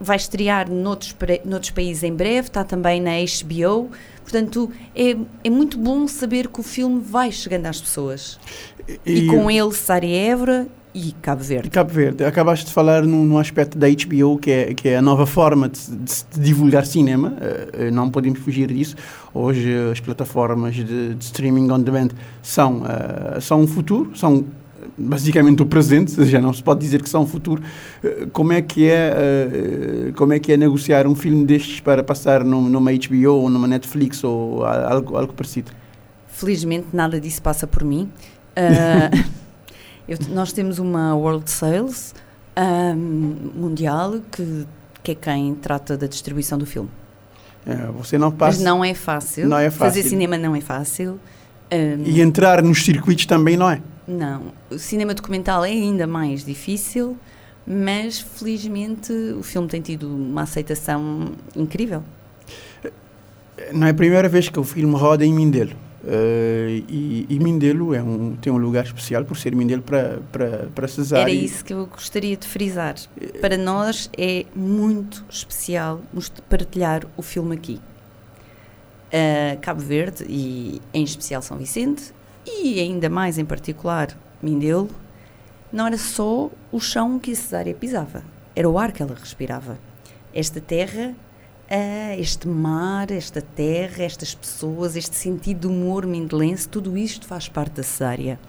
vai estrear noutros, noutros países em breve, está também na HBO. Portanto, é, é muito bom saber que o filme vai chegando às pessoas. E, com ele, Sari Évora e Cabo Verde. Cabo Verde, acabaste de falar num, num aspecto da HBO, que é, que é a nova forma de, de se divulgar cinema, eh, não podemos fugir disso. Hoje as plataformas de, de streaming on demand são, eh, são um futuro, são basicamente o presente, já não se pode dizer que são o futuro. Eh, Como é que é, eh, como é, que é negociar um filme destes para passar num- numa HBO ou numa Netflix ou algo, algo parecido? Felizmente, nada disso passa por mim. Ah, (laughs) eu- nós temos uma World Sales ah, mundial que, que é quem trata da distribuição do filme. Eh, Você não passa... Mas não é fácil. Não é Fazer fácil. cinema não é fácil. Ah, E entrar nos circuitos também não é? Não, o cinema documental é ainda mais difícil, mas felizmente o filme tem tido uma aceitação incrível. Não é a primeira vez que o filme roda em Mindelo. Eh, e, e Mindelo é um, tem um lugar especial por ser Mindelo para, para, para Cesar. Era isso que eu gostaria de frisar. Para nós é muito especial partilhar o filme aqui. Ah, Cabo Verde e em especial São Vicente e ainda mais em particular Mindelo, não era só o chão que a Cesária pisava, era o ar que ela respirava. Esta terra, este mar, esta terra, estas pessoas, este sentido de humor mindelense, tudo isto faz parte da Cesária.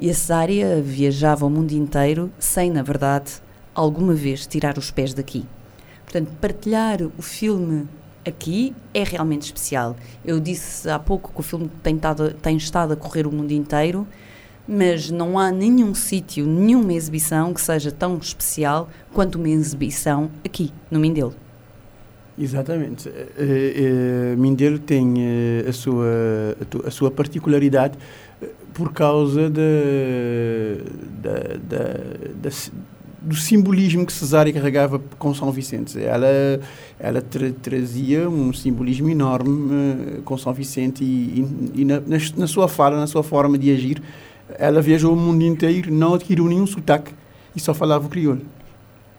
E a Cesária viajava o mundo inteiro sem, na verdade, alguma vez tirar os pés daqui. Portanto, partilhar o filme aqui é realmente especial. Eu disse há pouco que o filme tem, tado- tem estado a correr o mundo inteiro, mas não há nenhum sítio, nenhuma exibição que seja tão especial quanto uma exibição aqui, no Mindelo. Exatamente. Eh, eh, Mindelo tem eh, a, sua, a, sua particularidade por causa da, da, da, si- do simbolismo que Cesária carregava com São Vicente. Ela, ela tra- trazia um simbolismo enorme eh, com São Vicente e, e, e na, na, sua fala, na sua forma de agir, ela viajou o mundo inteiro, não adquiriu nenhum sotaque e só falava crioulo.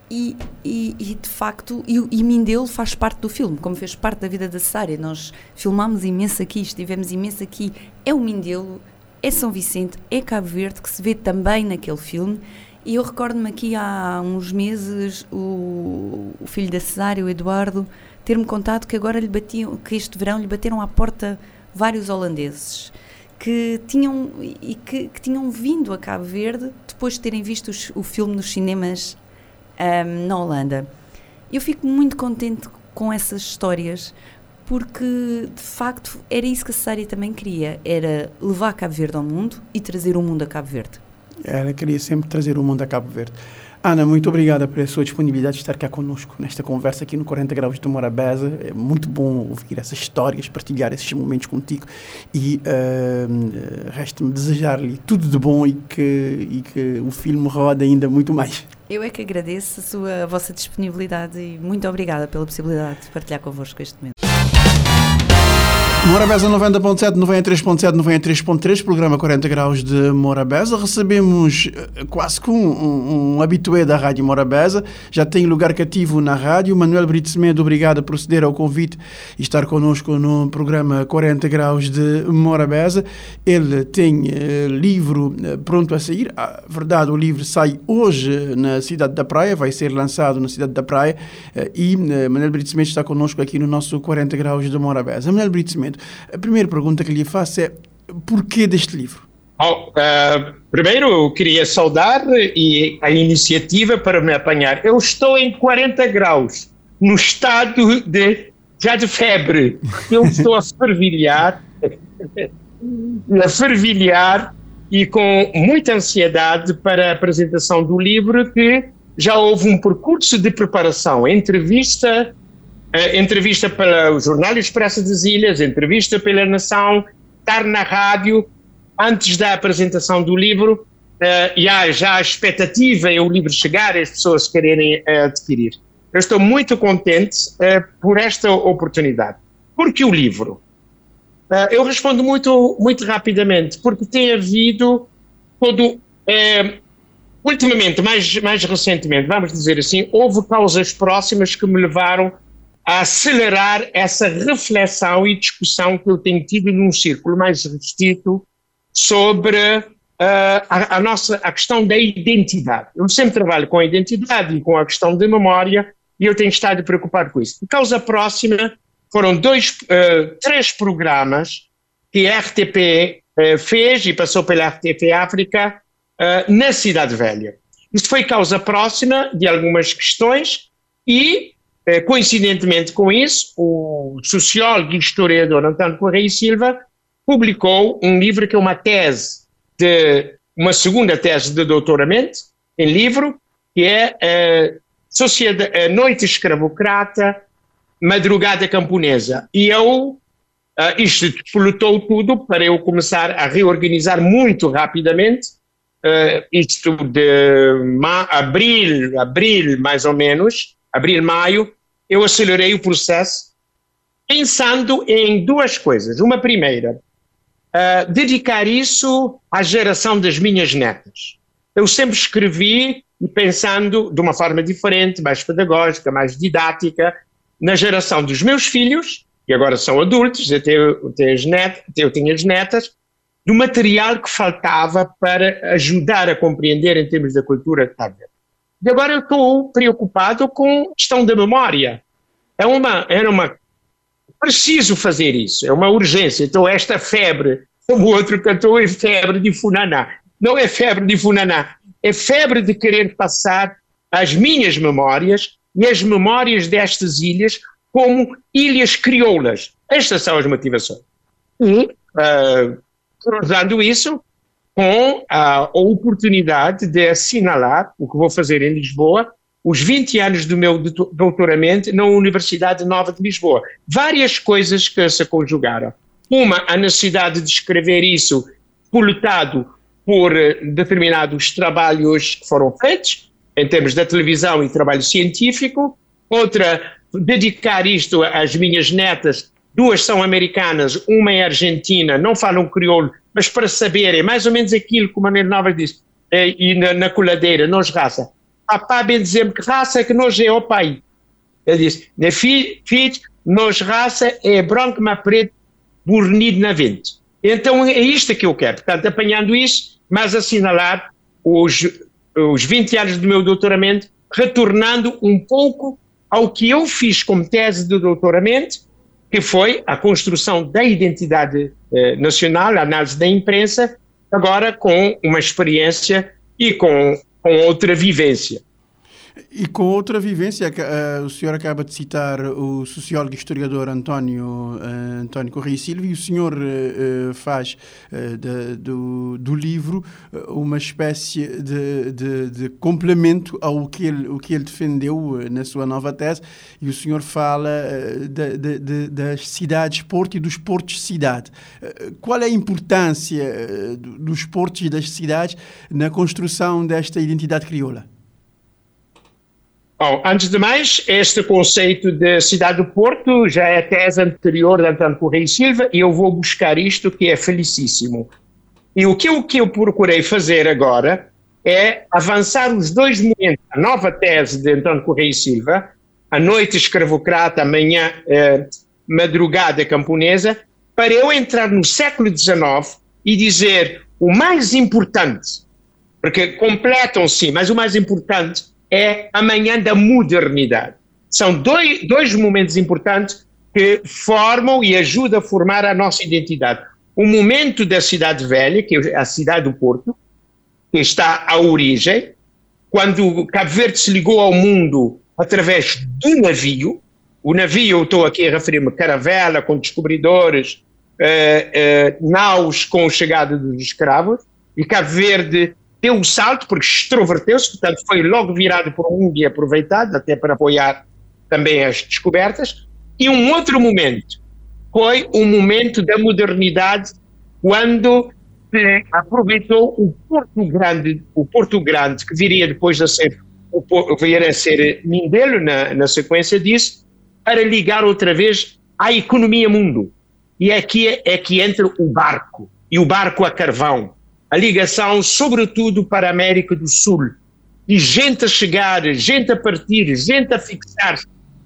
E, e, e, de facto, e, e Mindelo faz parte do filme, como fez parte da vida da Cesária. Nós filmámos imenso aqui, estivemos imenso aqui. É o Mindelo, é São Vicente, é Cabo Verde, que se vê também naquele filme. E eu recordo-me aqui há uns meses o, o filho da Cesária, o Eduardo, ter-me contado que agora lhe batiam, que este verão lhe bateram à porta vários holandeses que tinham e que, que tinham vindo a Cabo Verde depois de terem visto os- o filme nos cinemas ahm, na Holanda. Eu fico muito contente com essas histórias porque de facto era isso que a Cesária também queria, era levar Cabo Verde ao mundo e trazer o mundo a Cabo Verde. Ela queria sempre trazer o mundo a Cabo Verde. Ana, muito obrigada pela sua disponibilidade de estar cá conosco nesta conversa aqui no 40 Graus de Morabeza. É muito bom ouvir essas histórias, partilhar esses momentos contigo e uh, resta-me desejar-lhe tudo de bom e que, e que o filme roda ainda muito mais. Eu é que agradeço a, sua, a vossa disponibilidade e muito obrigada pela possibilidade de partilhar convosco este momento. Morabeza 90.7, 93.7, 93.3, programa 40 Graus de Morabeza. Recebemos eh, quase que um, um, um habitué da Rádio Morabeza. Já tem lugar cativo na rádio. Manuel Brito Semedo, obrigado por ceder ao convite e estar connosco no programa 40 Graus de Morabeza. Ele tem eh, livro eh, pronto a sair. A verdade, o livro sai hoje na Cidade da Praia, vai ser lançado na Cidade da Praia. eh, e eh, Manuel Brito Semedo está connosco aqui no nosso 40 Graus de Morabeza. Manuel Brito Semedo, a primeira pergunta que lhe faço é porquê deste livro? Oh, uh, primeiro, eu queria saudar e a iniciativa para me apanhar. Eu estou em 40 graus, no estado de já de febre. Eu estou a fervilhar, a fervilhar e com muita ansiedade para a apresentação do livro que já houve um percurso de preparação, entrevista, entrevista para o Jornal Expresso das Ilhas, entrevista pela Nação, estar na rádio, antes da apresentação do livro, uh, e há já a expectativa em o livro chegar as pessoas quererem uh, adquirir. Eu estou muito contente uh, por esta oportunidade. Por que o livro? eu respondo muito, muito rapidamente, porque tem havido todo ultimamente, mais, mais recentemente, vamos dizer assim, houve causas próximas que me levaram a acelerar essa reflexão e discussão que eu tenho tido num círculo mais restrito sobre uh, a, a, nossa a questão da identidade. Eu sempre trabalho com a identidade e com a questão da memória e eu tenho estado preocupado com isso. A causa próxima foram dois, uh, três programas que a RTP uh, fez e passou pela RTP África na Cidade Velha. Isto foi causa próxima de algumas questões e, coincidentemente com isso, o sociólogo e historiador António Correia Silva publicou um livro que é uma tese de uma segunda tese de doutoramento em livro que é Sociedade, a Noite Escravocrata, Madrugada Camponesa. E eu, uh, isto explotou tudo para eu começar a reorganizar muito rapidamente, uh, isto de abril, abril mais ou menos, abril, maio, eu acelerei o processo pensando em duas coisas. Uma primeira, uh, dedicar isso à geração das minhas netas. Eu sempre escrevi pensando de uma forma diferente, mais pedagógica, mais didática, na geração dos meus filhos, que agora são adultos, eu, tenho, eu, netas, eu tinha as netas, do material que faltava para ajudar a compreender em termos da cultura de Cabo E agora eu estou preocupado com questão da memória. É uma, era uma preciso fazer isso, é uma urgência. Então, esta febre, como o outro cantou, é febre de Funaná. Não é febre de Funaná, é febre de querer passar as minhas memórias e as memórias destas ilhas como ilhas crioulas. Estas são as motivações. E, uh, cruzando isso com a, oportunidade de assinalar o que vou fazer em Lisboa, os 20 anos do meu doutoramento na Universidade Nova de Lisboa. Várias coisas que se conjugaram. Uma, a necessidade de escrever isso coletado por eh, determinados trabalhos que foram feitos, em termos da televisão e trabalho científico. Outra, dedicar isto às minhas netas, duas são americanas, uma é argentina, não falam crioulo, mas para saberem mais ou menos aquilo que o Manuel Nova disse, eh, e na, na coladeira, nós raça papá bem dizer que raça é que nós é o pai. Ele disse, filho, filho, nós raça é branco, mas preto, burnido na vente. Então é isto que eu quero. Portanto, apanhando isso, mas assinalar os, os 20 anos do meu doutoramento, retornando um pouco ao que eu fiz como tese de doutoramento, que foi a construção da identidade eh, nacional, a análise da imprensa, agora com uma experiência e com com outra vivência. E com outra vivência, uh, o senhor acaba de citar o sociólogo e historiador António, uh, António Correia Silva, e o senhor uh, faz de, do, do livro uma espécie de, de, de, complemento ao que ele, o que ele defendeu na sua nova tese, e o senhor fala de, das cidades-porto e dos portos-cidade. Qual é a importância dos portos e das cidades na construção desta identidade crioula? Bom, antes de mais, este conceito de cidade do Porto já é a tese anterior de António Correia e Silva e eu vou buscar isto que é felicíssimo. E o que que eu procurei fazer agora é avançar os dois momentos, a nova tese de António Correia e Silva, a noite escravocrata, amanhã eh, madrugada camponesa, para eu entrar no século XIX e dizer o mais importante, porque completam-se, mas o mais importante é a manhã da modernidade. São dois, dois momentos importantes que formam e ajudam a formar a nossa identidade. O momento da cidade velha, que é a cidade do Porto, que está à origem, quando Cabo Verde se ligou ao mundo através do navio, o navio, eu estou aqui a referir-me caravela com descobridores, eh, eh, naus com a chegada dos escravos, e Cabo Verde deu um salto porque extroverteu-se, portanto foi logo virado por um e aproveitado, até para apoiar também as descobertas. E um outro momento foi o momento da modernidade, quando se aproveitou o Porto Grande, o Porto Grande, que viria depois a ser, o, viria a ser Mindelo na, na sequência disso, para ligar outra vez à economia mundo. E aqui é, é que entra o barco, e o barco a carvão, a ligação, sobretudo para a América do Sul. E gente a chegar, gente a partir, gente a fixar,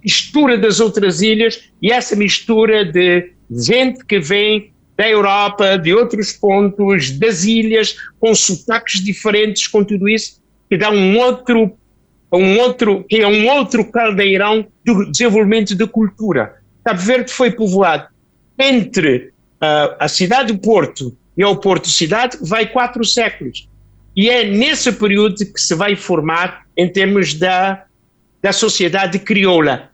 mistura das outras ilhas e essa mistura de gente que vem da Europa, de outros pontos, das ilhas, com sotaques diferentes, com tudo isso, que dá um outro, um outro, que é um outro caldeirão do desenvolvimento da cultura. Cabo Verde foi povoado entre uh, a cidade do Porto e o Porto Cidade, vai quatro séculos. E é nesse período que se vai formar em termos da, da sociedade crioula.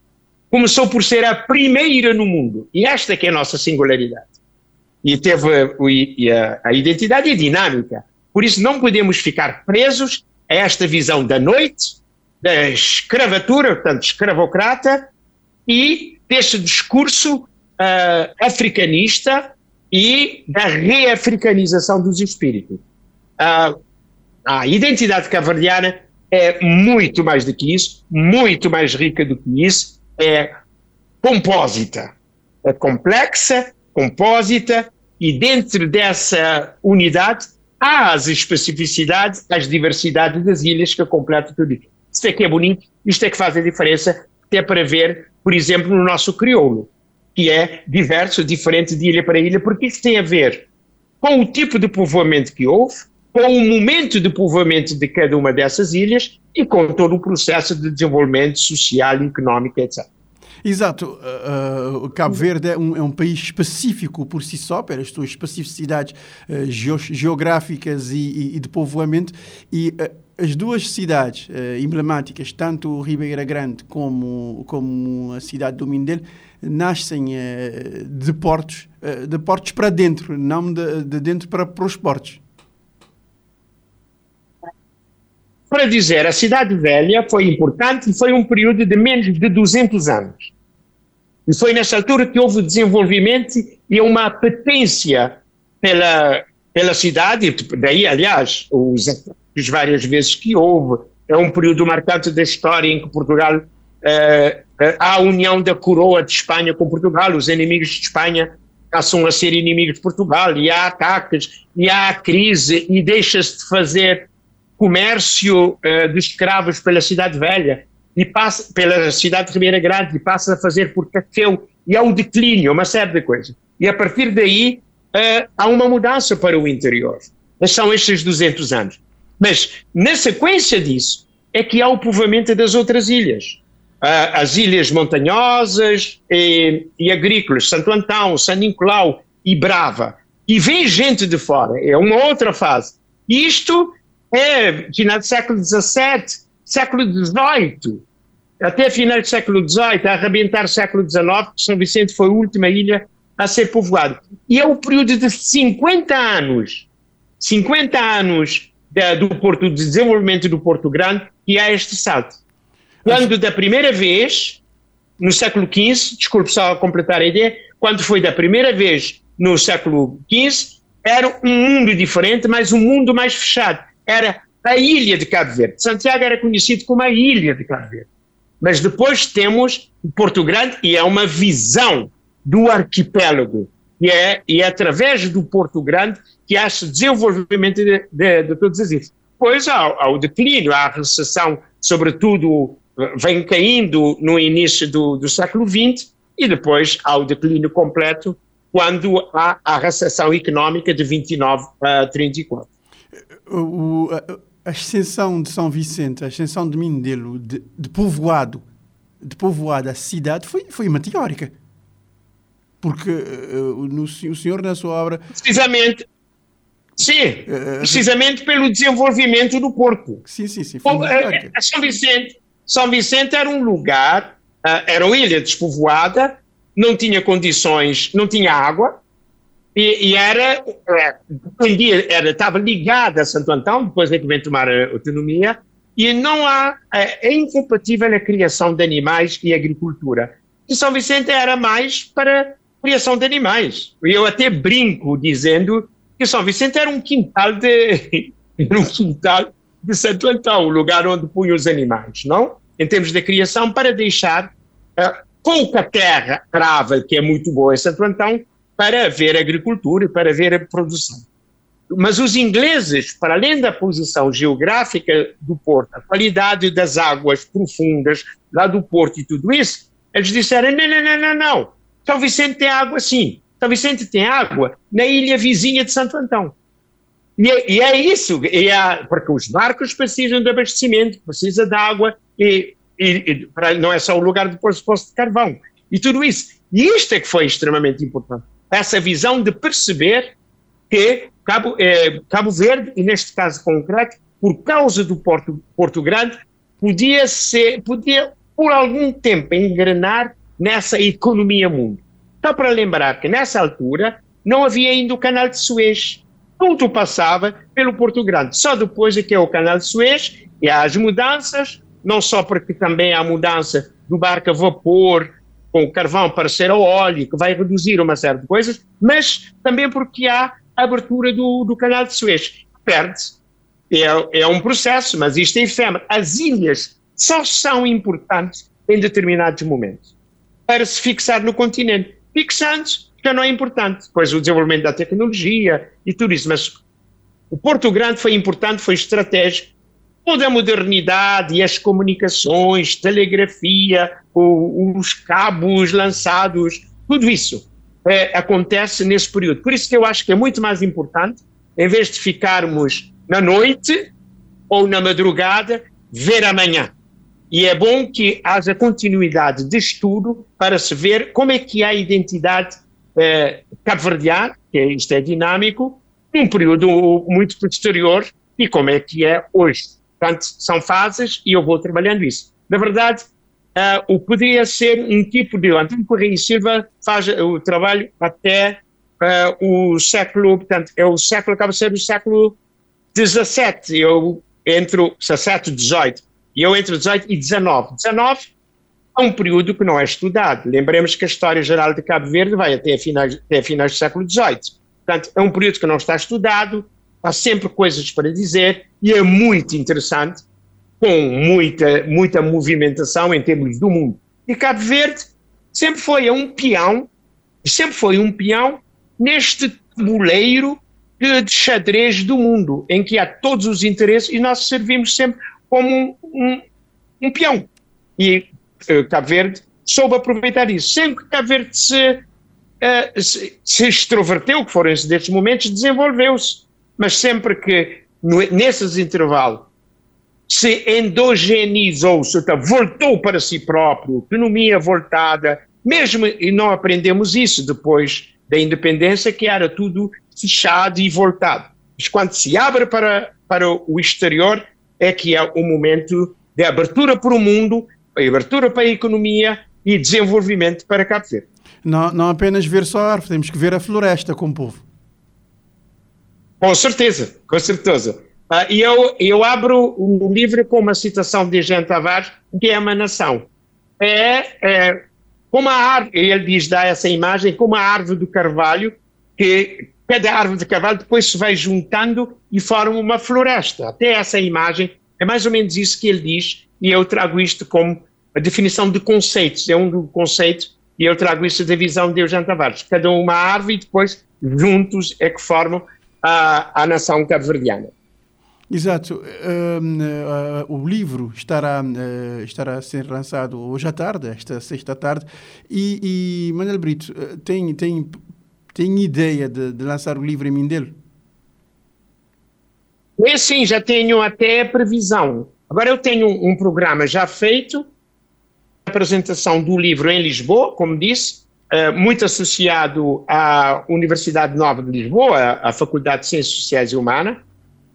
Começou por ser a primeira no mundo, e esta que é a nossa singularidade e teve e a, a identidade é dinâmica. Por isso não podemos ficar presos a esta visão da noite, da escravatura, portanto, escravocrata, e deste discurso uh, africanista e da reafricanização dos espíritos. Uh, a identidade cavardiana é muito mais do que isso, muito mais rica do que isso, é compósita, é complexa, compósita, e dentro dessa unidade há as especificidades, as diversidades das ilhas que completam tudo isso. Isto é que é bonito, isto é que faz a diferença, até para ver, por exemplo, no nosso crioulo, que é diverso, diferente de ilha para ilha, porque isso tem a ver com o tipo de povoamento que houve, com o momento de povoamento de cada uma dessas ilhas e com todo o processo de desenvolvimento social, económico, etc. Exato. Uh, uh, Cabo Verde é um, é um, país específico por si só, pelas suas especificidades uh, geográficas e, e, e, de povoamento, e as duas cidades emblemáticas, tanto Ribeira Grande como, como a cidade do Mindelo, nascem de portos, de portos para dentro, não de, de dentro para, para os portos. Para dizer, a Cidade Velha foi importante e foi um período de menos de 200 anos. E foi nessa altura que houve desenvolvimento e uma apetência pela, pela cidade, daí, aliás, os várias vezes que houve. É um período marcante da história em que Portugal, eh, a união da coroa de Espanha com Portugal, os inimigos de Espanha passam a ser inimigos de Portugal, e há ataques, e há crise, e deixa-se de fazer comércio uh, de escravos pela Cidade Velha e passa pela cidade de Ribeira Grande e passa a fazer por Cafeu e há um declínio, uma série de coisas. E a partir daí uh, há uma mudança para o interior. Mas são estes 200 anos. Mas na sequência disso é que há o povoamento das outras ilhas. As ilhas montanhosas e, e agrícolas, Santo Antão, São Nicolau e Brava. E vem gente de fora, é uma outra fase. Isto é final do século XVII, século XVIII, até final do século XVIII, a arrebentar século XIX, São Vicente foi a última ilha a ser povoada. E é o período de 50 anos, 50 anos da, do Porto, do desenvolvimento do Porto Grande, que há este salto. Quando da primeira vez, no século XV, desculpe só completar a ideia, quando foi da primeira vez no século XV, era um mundo diferente, mas um mundo mais fechado era a ilha de Cabo Verde. Santiago era conhecido como a ilha de Cabo Verde. Mas depois temos Porto Grande e é uma visão do arquipélago. E é, e é através do Porto Grande que há esse desenvolvimento de, de, de todas as ilhas. Depois há, há o declínio, há a recessão, sobretudo, vem caindo no início do, do século XX e depois há o declínio completo quando há a recessão económica de 29 a 34 o, a, a, extensão de São Vicente, a extensão de Mindelo, de, de povoado, de povoado a cidade, foi, foi meteórica. Porque uh, no, o senhor, na sua obra. Precisamente. Sim, uh, precisamente pelo desenvolvimento do Porto. Sim, sim, sim. Bom, São Vicente, São Vicente era um lugar, uh, era uma ilha despovoada, não tinha condições, não tinha água, e, e era, é, era, estava ligada a Santo Antão, depois é que vem tomar a autonomia, e não há, é, é incompatível a criação de animais e agricultura. E São Vicente era mais para criação de animais. Eu até brinco dizendo que São Vicente era um quintal de, (laughs) um quintal de Santo Antão, o lugar onde punham os animais, não? Em termos de criação, para deixar uh, pouca terra arável, que é muito boa em Santo Antão, para ver agricultura e para ver a produção. mas os ingleses, para além da posição geográfica do porto, a qualidade das águas profundas lá do porto e tudo isso, eles disseram: não, não, não, não, não. São Vicente tem água sim. São Vicente tem água na ilha vizinha de Santo Antão. E é, e é isso, e é, porque os barcos precisam de abastecimento, precisam de água, e, e, e não é só o lugar de pôr de carvão, e tudo isso. E isto é que foi extremamente importante. Essa visão de perceber que Cabo, eh, Cabo Verde, e neste caso concreto, por causa do Porto, Porto Grande, podia ser, podia por algum tempo engrenar nessa economia mundo. Só para lembrar que nessa altura não havia ainda o canal de Suez. Tudo passava pelo Porto Grande. Só depois é que é o canal de Suez e há as mudanças, não só porque também há mudança do barco a vapor com carvão para ser a óleo, que vai reduzir uma série de coisas, mas também porque há a abertura do, do canal de Suez. Perde-se. É, é um processo, mas isto é efêmero. As ilhas só são importantes em determinados momentos para se fixar no continente. Fixando-se já não é importante. Depois o desenvolvimento da tecnologia e tudo isso, mas o Porto Grande foi importante, foi estratégico. Toda a modernidade e as comunicações, telegrafia, o, os cabos lançados, tudo isso é, acontece nesse período. Por isso que eu acho que é muito mais importante, em vez de ficarmos na noite ou na madrugada, ver amanhã. E é bom que haja continuidade de estudo para se ver como é que é a identidade eh, cabo-verdiana, que é, isto é dinâmico, num período muito posterior e como é que é hoje. Portanto, são fases e eu vou trabalhando isso. Na verdade, uh, o poderia ser um tipo de... António Correia e Silva faz o trabalho até uh, o século, portanto, é o século, acaba ser o século XVII, eu entro 17, 18, e eu entre 18 e 19. 19 é um período que não é estudado. Lembremos que a história geral de Cabo Verde vai até finais, até finais do século XVIII. Portanto, é um período que não está estudado, há sempre coisas para dizer e é muito interessante, com muita, muita movimentação em termos do mundo. E Cabo Verde sempre foi um peão, sempre foi um peão neste tabuleiro de, de xadrez do mundo, em que há todos os interesses e nós servimos sempre como um, um, um peão. E Cabo Verde soube aproveitar isso. Sempre que Cabo Verde se, uh, se, se extroverteu, que foram esses momentos, desenvolveu-se. Mas sempre que, no, nesses intervalos, se endogenizou, seja, voltou para si próprio, economia voltada, mesmo, e não aprendemos isso depois da independência, que era tudo fechado e voltado. Mas quando se abre para, para o exterior, é que é o momento de abertura para o mundo, abertura para a economia e desenvolvimento para Cabo Verde. Não, não apenas ver só a árvore, temos que ver a floresta com o povo. Com certeza, com certeza. Uh, e eu, eu abro o livro com uma citação de Jean Tavares, que é uma nação. É, é como a árvore, ele diz, dá essa imagem, como a árvore do carvalho, que cada árvore de carvalho depois se vai juntando e forma uma floresta. Até essa imagem, é mais ou menos isso que ele diz, e eu trago isto como a definição de conceitos, é um conceito, e eu trago isso da visão de Eugênio Tavares. Cada uma árvore e depois, juntos, é que formam a, a nação cabo-verdiana. Exato. Uh, uh, o livro estará, uh, estará a ser lançado hoje à tarde, esta sexta tarde, e, e Manuel Brito, tem, tem, tem ideia de, de, lançar o livro em Mindelo? É sim, já tenho até a previsão. Agora eu tenho um, um programa já feito, apresentação do livro em Lisboa, como disse, muito associado à Universidade Nova de Lisboa, à Faculdade de Ciências Sociais e Humanas,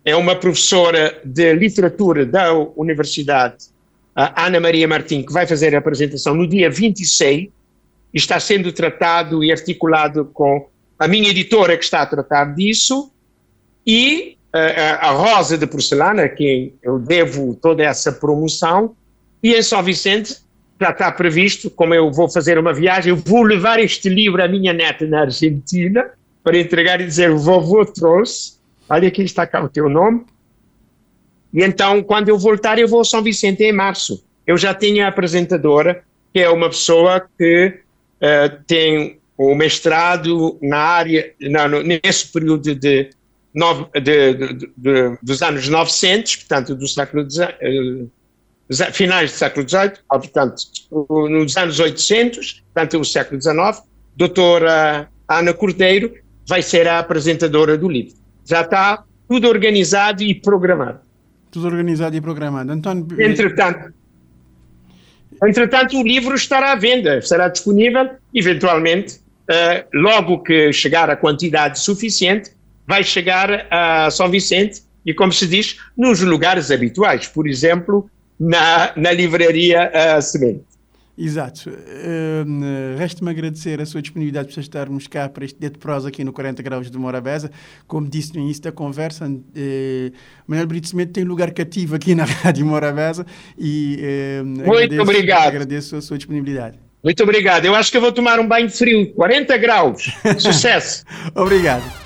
é uma professora de literatura da Universidade, Ana Maria Martins, que vai fazer a apresentação no dia 26 e está sendo tratado e articulado com a minha editora que está a tratar disso e a Rosa de Porcelana, a quem eu devo toda essa promoção, e em São Vicente já está previsto, como eu vou fazer uma viagem, eu vou levar este livro à minha neta na Argentina para entregar e dizer, vovô trouxe, olha aqui está cá o teu nome. E então, quando eu voltar, eu vou a São Vicente em março. Eu já tinha a apresentadora, que é uma pessoa que uh, tem o mestrado na área, na, no, nesse período de, nove- de- de- de- dos anos 900, portanto, do século eh, finais do século XVIII, portanto, nos anos 800, portanto, o século XIX, doutora Ana Cordeiro vai ser a apresentadora do livro. Já está tudo organizado e programado. Tudo organizado e programado. António, Entretanto, entretanto, o livro estará à venda, estará disponível, eventualmente, eh, logo que chegar a quantidade suficiente, vai chegar a São Vicente e, como se diz, nos lugares habituais, por exemplo, na, na livraria eh, Semente. Exato. Hum, Resta-me agradecer a sua disponibilidade para estarmos cá para este dia de prosa aqui no 40 Graus de Morabeza. Como disse no início da conversa, eh, Manuel Brito Semedo tem lugar cativo aqui na (laughs) Rádio Morabeza e eh, agradeço, obrigado. agradeço a sua disponibilidade. Muito obrigado. Eu acho que eu vou tomar um banho frio, 40 graus. (laughs) Sucesso. Obrigado.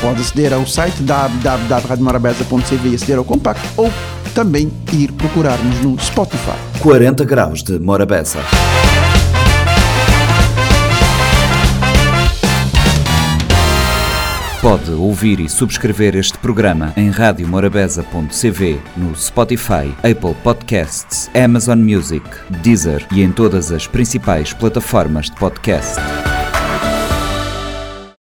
Pode aceder ao site www.radiomorabeza.cv e aceder ao compacto ou também ir procurar-nos no Spotify. 40 graus de Morabeza. Pode ouvir e subscrever este programa em radiomorabeza.cv, no Spotify, Apple Podcasts, Amazon Music, Deezer e em todas as principais plataformas de podcast.